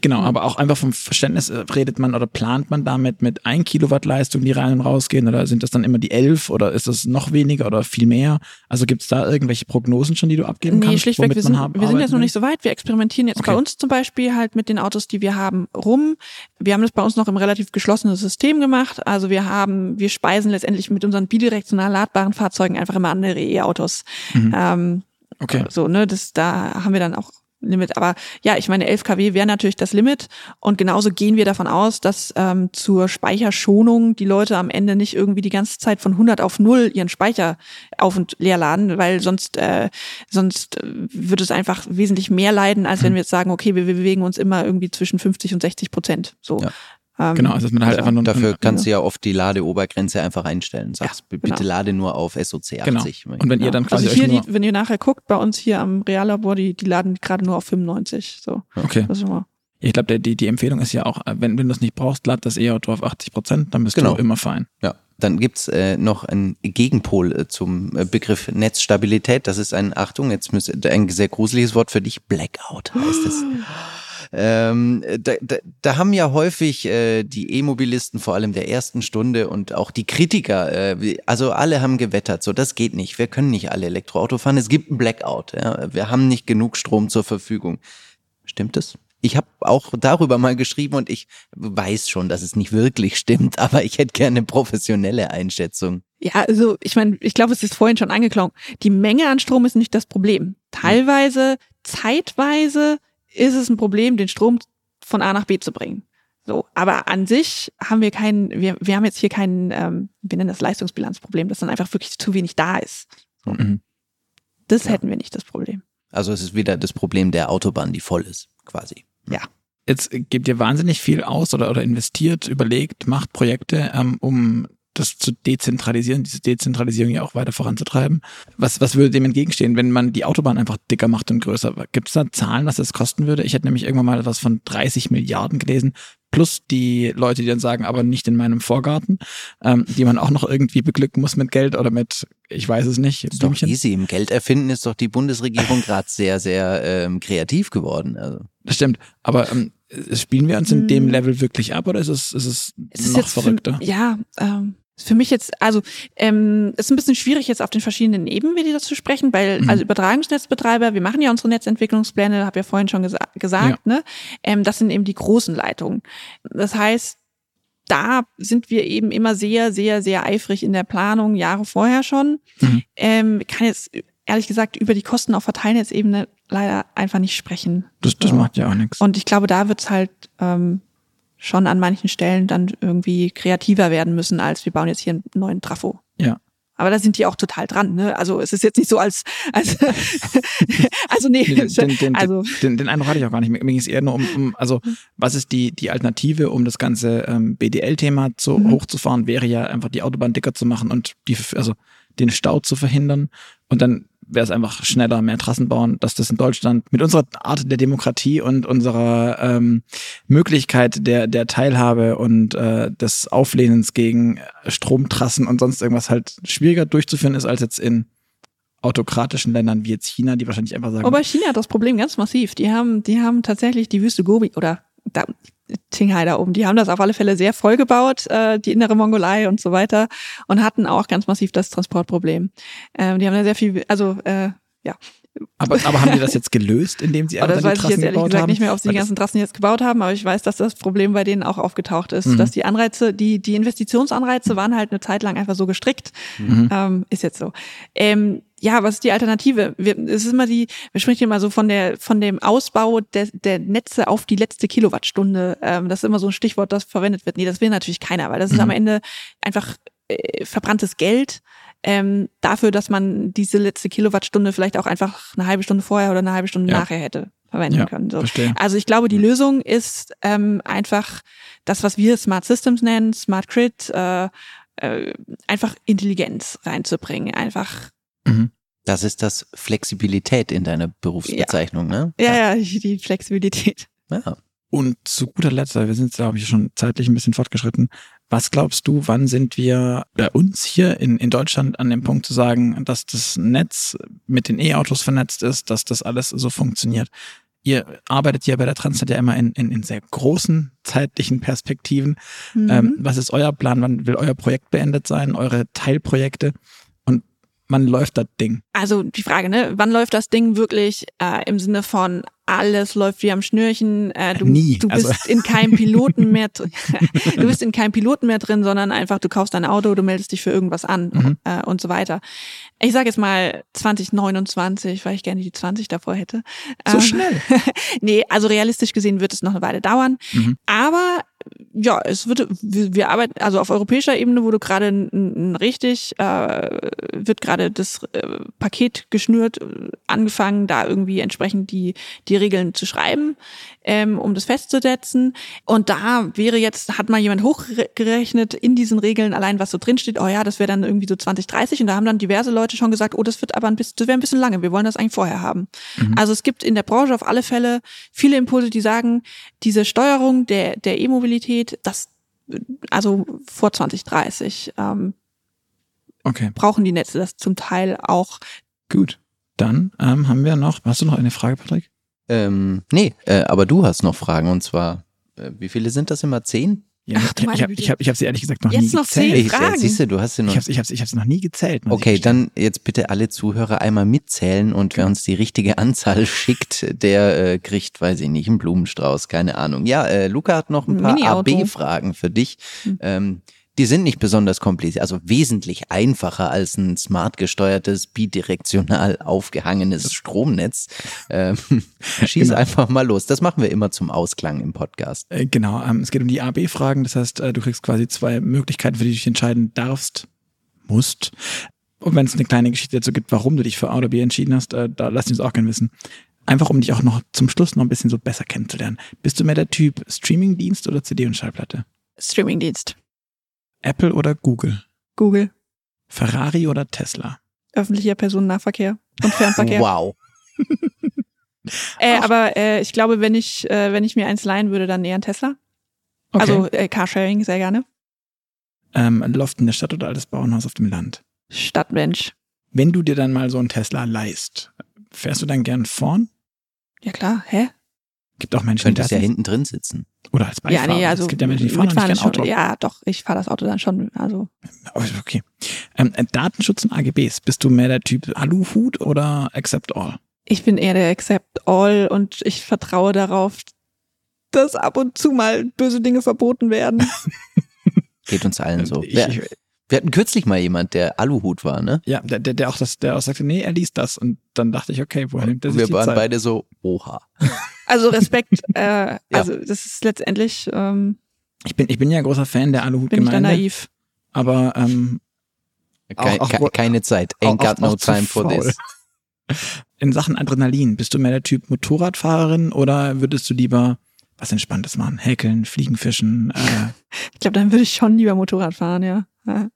A: Genau, aber auch einfach vom Verständnis äh, redet man oder plant man damit mit ein Kilowatt Leistung, die rein und rausgehen oder sind das dann immer die elf oder ist das noch weniger oder viel mehr? Also gibt es da irgendwelche Prognosen schon, die du abgeben nee, kannst?
C: Schlichtweg, wir sind, wir sind jetzt noch nicht so weit. Wir experimentieren jetzt okay. bei uns zum Beispiel halt mit den Autos, die wir haben, rum. Wir haben das bei uns noch im relativ geschlossenen System gemacht. Also wir haben, wir speisen letztendlich mit unseren bidirektional ladbaren Fahrzeugen einfach immer andere E-Autos. Mhm. Ähm, Okay. So, ne, das, da haben wir dann auch Limit. Aber ja, ich meine, 11 kW wäre natürlich das Limit. Und genauso gehen wir davon aus, dass ähm, zur Speicherschonung die Leute am Ende nicht irgendwie die ganze Zeit von 100 auf 0 ihren Speicher auf und leer laden, weil sonst, äh, sonst würde es einfach wesentlich mehr leiden, als wenn wir jetzt sagen, okay, wir, wir bewegen uns immer irgendwie zwischen 50 und 60 Prozent. So. Ja.
A: Ähm, genau, also dass man halt also einfach nur.
B: Dafür kannst du ja oft die Ladeobergrenze einfach einstellen. Sagst, ja, bitte genau. lade nur auf SOC 80.
A: Genau. Und wenn ihr dann
C: quasi. Also hier, die, wenn ihr nachher guckt, bei uns hier am Reallabor, die, die laden gerade nur auf 95. So.
A: Okay. Das ist immer ich glaube, die, die Empfehlung ist ja auch, wenn, wenn du es nicht brauchst, lad das E-Auto auf 80 Prozent, dann bist genau. du immer fein.
B: Ja. Dann gibt's äh, noch einen Gegenpol äh, zum äh, Begriff Netzstabilität. Das ist ein, Achtung, jetzt müsste ein sehr gruseliges Wort für dich, Blackout heißt es. Ähm, da, da, da haben ja häufig äh, die E-Mobilisten vor allem der ersten Stunde und auch die Kritiker, äh, also alle haben gewettert, so das geht nicht, wir können nicht alle Elektroauto fahren, es gibt ein Blackout, ja? wir haben nicht genug Strom zur Verfügung. Stimmt es? Ich habe auch darüber mal geschrieben und ich weiß schon, dass es nicht wirklich stimmt, aber ich hätte gerne professionelle Einschätzung.
C: Ja, also ich meine, ich glaube, es ist vorhin schon angeklungen. Die Menge an Strom ist nicht das Problem. Teilweise, zeitweise ist es ein Problem, den Strom von A nach B zu bringen. So, aber an sich haben wir keinen, wir, wir haben jetzt hier kein, ähm, wir nennen das Leistungsbilanzproblem, dass dann einfach wirklich zu wenig da ist. Mhm. Das ja. hätten wir nicht das Problem.
B: Also es ist wieder das Problem der Autobahn, die voll ist, quasi.
C: Ja.
A: Jetzt gebt ihr wahnsinnig viel aus oder, oder investiert, überlegt, macht Projekte, ähm, um das zu dezentralisieren, diese Dezentralisierung ja auch weiter voranzutreiben. Was, was würde dem entgegenstehen, wenn man die Autobahn einfach dicker macht und größer? Gibt es da Zahlen, was das kosten würde? Ich hätte nämlich irgendwann mal etwas von 30 Milliarden gelesen, plus die Leute, die dann sagen, aber nicht in meinem Vorgarten, ähm, die man auch noch irgendwie beglücken muss mit Geld oder mit, ich weiß es nicht.
B: Ist doch easy. Im Geld erfinden ist doch die Bundesregierung gerade sehr, sehr ähm, kreativ geworden. Also.
A: Das stimmt. Aber ähm, spielen wir uns in dem hm. Level wirklich ab oder ist es, ist es, es ist noch verrückter?
C: Für, ja, ähm, für mich jetzt, also ähm, ist ein bisschen schwierig jetzt auf den verschiedenen Ebenen wie die das zu sprechen, weil mhm. also Übertragungsnetzbetreiber, wir machen ja unsere Netzentwicklungspläne, habe ja vorhin schon gesa gesagt, ja. ne? Ähm, das sind eben die großen Leitungen. Das heißt, da sind wir eben immer sehr, sehr, sehr eifrig in der Planung, Jahre vorher schon. Mhm. Ähm, kann jetzt ehrlich gesagt über die Kosten auf Verteilnetzebene leider einfach nicht sprechen.
A: Das, das so. macht ja auch nichts.
C: Und ich glaube, da wird's halt ähm, schon an manchen Stellen dann irgendwie kreativer werden müssen, als wir bauen jetzt hier einen neuen Trafo.
A: Ja.
C: Aber da sind die auch total dran. Ne? Also es ist jetzt nicht so als, als also nee.
A: Den, den, den, also. Den, den Eindruck hatte ich auch gar nicht. Mir ging es eher nur um, um, also was ist die, die Alternative, um das ganze ähm, BDL-Thema so mhm. hochzufahren, wäre ja einfach die Autobahn dicker zu machen und die, also den Stau zu verhindern. Und dann wäre es einfach schneller, mehr Trassen bauen, dass das in Deutschland mit unserer Art der Demokratie und unserer ähm, Möglichkeit der, der Teilhabe und äh, des Auflehnens gegen Stromtrassen und sonst irgendwas halt schwieriger durchzuführen ist als jetzt in autokratischen Ländern wie jetzt China, die wahrscheinlich einfach sagen.
C: Aber China hat das Problem ganz massiv. Die haben, die haben tatsächlich die Wüste Gobi oder da, Qinghai da oben. Die haben das auf alle Fälle sehr voll gebaut, äh, die innere Mongolei und so weiter und hatten auch ganz massiv das Transportproblem. Ähm, die haben da sehr viel, also äh, ja.
A: Aber, aber haben die das jetzt gelöst, indem sie
C: einfach das weiß ich jetzt ehrlich gesagt haben? nicht mehr, ob sie die ganzen Trassen jetzt gebaut haben, aber ich weiß, dass das Problem bei denen auch aufgetaucht ist, mhm. dass die Anreize, die, die Investitionsanreize waren halt eine Zeit lang einfach so gestrickt. Mhm. Ähm, ist jetzt so. Ähm, ja, was ist die Alternative? Wir, es ist immer die, wir sprechen immer so von der, von dem Ausbau der, der Netze auf die letzte Kilowattstunde. Ähm, das ist immer so ein Stichwort, das verwendet wird. Nee, das will natürlich keiner, weil das ist mhm. am Ende einfach äh, verbranntes Geld ähm, dafür, dass man diese letzte Kilowattstunde vielleicht auch einfach eine halbe Stunde vorher oder eine halbe Stunde ja. nachher hätte verwenden ja, können. So.
A: Verstehe.
C: Also ich glaube, die Lösung ist ähm, einfach das, was wir Smart Systems nennen, Smart Grid, äh, äh, einfach Intelligenz reinzubringen, einfach
B: Mhm. Das ist das Flexibilität in deiner Berufsbezeichnung,
C: ja.
B: ne?
C: Ja, ja, die Flexibilität.
B: Ja.
A: Und zu guter Letzt, wir sind, glaube ich, schon zeitlich ein bisschen fortgeschritten. Was glaubst du, wann sind wir bei uns hier in, in Deutschland an dem Punkt zu sagen, dass das Netz mit den E-Autos vernetzt ist, dass das alles so funktioniert? Ihr arbeitet ja bei der Transnet ja immer in, in, in sehr großen zeitlichen Perspektiven. Mhm. Ähm, was ist euer Plan? Wann will euer Projekt beendet sein? Eure Teilprojekte? Wann läuft das Ding?
C: Also die Frage, ne, wann läuft das Ding wirklich äh, im Sinne von alles läuft wie am Schnürchen. Äh, du,
A: Nie.
C: du bist also. in keinem Piloten mehr du bist in keinem Piloten mehr drin, sondern einfach du kaufst dein Auto, du meldest dich für irgendwas an mhm. äh, und so weiter. Ich sage jetzt mal 2029, weil ich gerne die 20 davor hätte.
A: So ähm, schnell?
C: nee, also realistisch gesehen wird es noch eine Weile dauern. Mhm. Aber ja, es wird, wir, arbeiten, also auf europäischer Ebene wurde gerade richtig, äh, wird gerade das äh, Paket geschnürt, angefangen, da irgendwie entsprechend die, die Regeln zu schreiben, ähm, um das festzusetzen. Und da wäre jetzt, hat mal jemand hochgerechnet in diesen Regeln, allein was so drinsteht, oh ja, das wäre dann irgendwie so 2030. Und da haben dann diverse Leute schon gesagt, oh, das wird aber ein bisschen, das wäre ein bisschen lange, wir wollen das eigentlich vorher haben. Mhm. Also es gibt in der Branche auf alle Fälle viele Impulse, die sagen, diese Steuerung der, der E-Mobilität, das, also vor 2030, ähm,
A: okay.
C: brauchen die Netze das zum Teil auch.
A: Gut. Dann ähm, haben wir noch, hast du noch eine Frage, Patrick?
B: Ähm, nee, äh, aber du hast noch Fragen und zwar, äh, wie viele sind das immer? Zehn?
A: Ja, Ach, ich habe ich hab, ich hab sie ehrlich gesagt noch jetzt nie noch gezählt. Zehn
C: Fragen.
B: Ich, siehst du, du hast sie noch.
A: Ich habe ich hab's, ich hab's noch nie gezählt.
B: Okay, dann jetzt bitte alle Zuhörer einmal mitzählen und wer uns die richtige Anzahl schickt, der äh, kriegt, weiß ich nicht, einen Blumenstrauß, keine Ahnung. Ja, äh, Luca hat noch ein paar AB-Fragen für dich. Hm. Ähm, die sind nicht besonders kompliziert, also wesentlich einfacher als ein smart gesteuertes, bidirektional aufgehangenes Stromnetz. Ähm, schieß genau. einfach mal los. Das machen wir immer zum Ausklang im Podcast.
A: Äh, genau, ähm, es geht um die AB-Fragen. Das heißt, äh, du kriegst quasi zwei Möglichkeiten, für die du dich entscheiden darfst, musst. Und wenn es eine kleine Geschichte dazu gibt, warum du dich für A oder B entschieden hast, äh, da lass uns auch gerne wissen. Einfach um dich auch noch zum Schluss noch ein bisschen so besser kennenzulernen. Bist du mehr der Typ Streamingdienst oder CD und Schallplatte?
C: Streamingdienst.
A: Apple oder Google?
C: Google.
A: Ferrari oder Tesla?
C: Öffentlicher Personennahverkehr und Fernverkehr.
B: Wow.
C: Äh, aber äh, ich glaube, wenn ich, äh, wenn ich mir eins leihen würde, dann eher ein Tesla.
A: Okay.
C: Also äh, Carsharing sehr gerne.
A: ähm, Loft in der Stadt oder altes Bauernhaus auf dem Land?
C: Stadtmensch.
A: Wenn du dir dann mal so einen Tesla leihst, fährst du dann gern vorn?
C: Ja klar, hä?
A: Gibt auch Menschen, die
B: Könntest
A: das
B: ja hinten drin sitzen.
A: Oder als Beifahrer.
C: Ja, nee, also
A: es gibt ja Menschen, die fahren nicht gern
C: ist schon,
A: Auto.
C: Ja, doch, ich fahre das Auto dann schon. Also
A: Okay. Ähm, äh, Datenschutz und AGBs. Bist du mehr der Typ Aluhut oder Accept All?
C: ich bin eher der Accept All und ich vertraue darauf, dass ab und zu mal böse Dinge verboten werden.
B: Geht uns allen so.
A: Ich,
B: wir,
A: ich,
B: wir hatten kürzlich mal jemand, der Aluhut war, ne?
A: ja, der, der der auch das, der auch sagte, nee, er liest das. Und dann dachte ich, okay, woher nimmt er
B: Und
A: sich
B: wir
A: die
B: waren
A: Zeit?
B: beide so, oha.
C: Also Respekt, äh, also das ist letztendlich, ähm,
A: Ich bin, ich bin ja großer Fan der
C: bin ich da
A: Aluhut-Gemeinde,
C: naiv.
A: aber ähm,
B: Kein,
A: Auch- auch-
B: ke- keine Zeit.
A: auch-
B: Ain't got
A: auch
B: no time for
A: faul.
B: this.
A: in Sachen Adrenalin, bist du mehr der Typ Motorradfahrerin oder würdest du lieber was Entspanntes machen? Häkeln, Fliegen, Fischen, äh,
C: Ich glaube, dann würde ich schon lieber Motorrad fahren, ja. ja.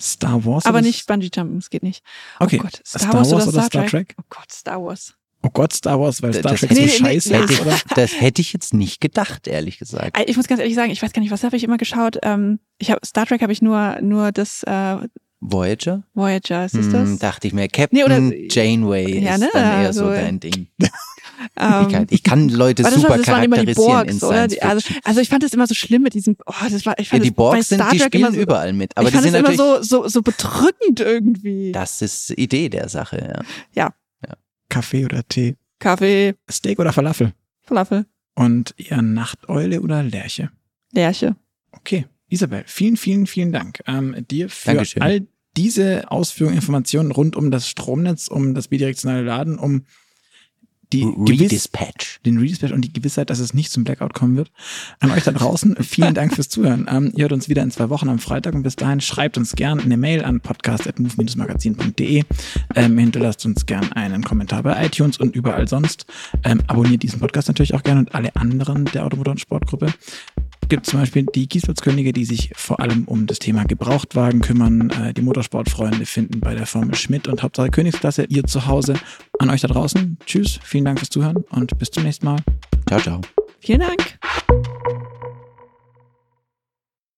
A: Star Wars?
C: Aber nicht Bungee Jumpen, es geht nicht.
A: Okay.
C: Oh Gott, Star,
A: Star
C: Wars,
A: Wars
C: oder
A: oder
C: Star,
A: Star
C: Trek?
A: Trek?
C: Oh Gott, Star Wars.
A: Oh Gott, Star Wars, weil Star
B: Das-
A: Trek so
C: Nee,
A: scheiße
C: nee,
A: ist,
C: nee.
A: oder?
B: Das hätte ich jetzt nicht gedacht, ehrlich gesagt.
C: Ich muss ganz ehrlich sagen, ich weiß gar nicht, was habe ich immer geschaut. Ähm, ich habe Star Trek habe ich nur nur das äh,
B: Voyager?
C: Voyager, ist es
B: Hm,
C: das?
B: dachte ich mir. Captain
C: Nee, oder-
B: Janeway
C: Ja,
B: ist
C: ne,
B: dann eher
C: also,
B: so dein Ding. Ich, ich kann Leute
C: das,
B: super
C: das waren immer die
B: charakterisieren in
C: Borgs, oder?
B: Science
C: Die, also, also ich fand das immer so schlimm mit diesem, oh, das war, ich
B: Ja,
C: fand
B: die
C: das bei
B: Borgs sind,
C: Star
B: die
C: Trek
B: spielen
C: immer so,
B: überall mit. Aber
C: ich
B: die
C: fand
B: sind
C: das immer so, so, so bedrückend irgendwie.
B: das ist die Idee der Sache, ja.
A: Kaffee oder Tee?
C: Kaffee,
A: Steak oder Falafel?
C: Falafel,
A: Und eher Nachteule oder Lerche?
C: Lerche.
A: Okay, Isabel, vielen, vielen, vielen Dank ähm, dir für
B: Dankeschön.
A: all diese Ausführungen, Informationen rund um das Stromnetz, um das bidirektionale Laden, um die
B: Redispatch.
A: den Redispatch und die Gewissheit, dass es nicht zum Blackout kommen wird. An euch da draußen, vielen Dank fürs Zuhören. Ähm, ihr hört uns wieder in zwei Wochen am Freitag und bis dahin schreibt uns gern eine Mail an podcast.move-magazin.de. Ähm, hinterlasst uns gern einen Kommentar bei iTunes und überall sonst. Ähm, abonniert diesen Podcast natürlich auch gerne und alle anderen der Automotor- und Sportgruppe gibt zum Beispiel die Kiesplatzkönige, die sich vor allem um das Thema Gebrauchtwagen kümmern. Äh, die Motorsportfreunde finden bei der Formel Schmidt und Hauptsache Königsklasse ihr Zuhause. An euch da draußen. Tschüss, vielen Dank fürs Zuhören und bis zum nächsten Mal.
B: Ciao, ciao.
C: Vielen Dank.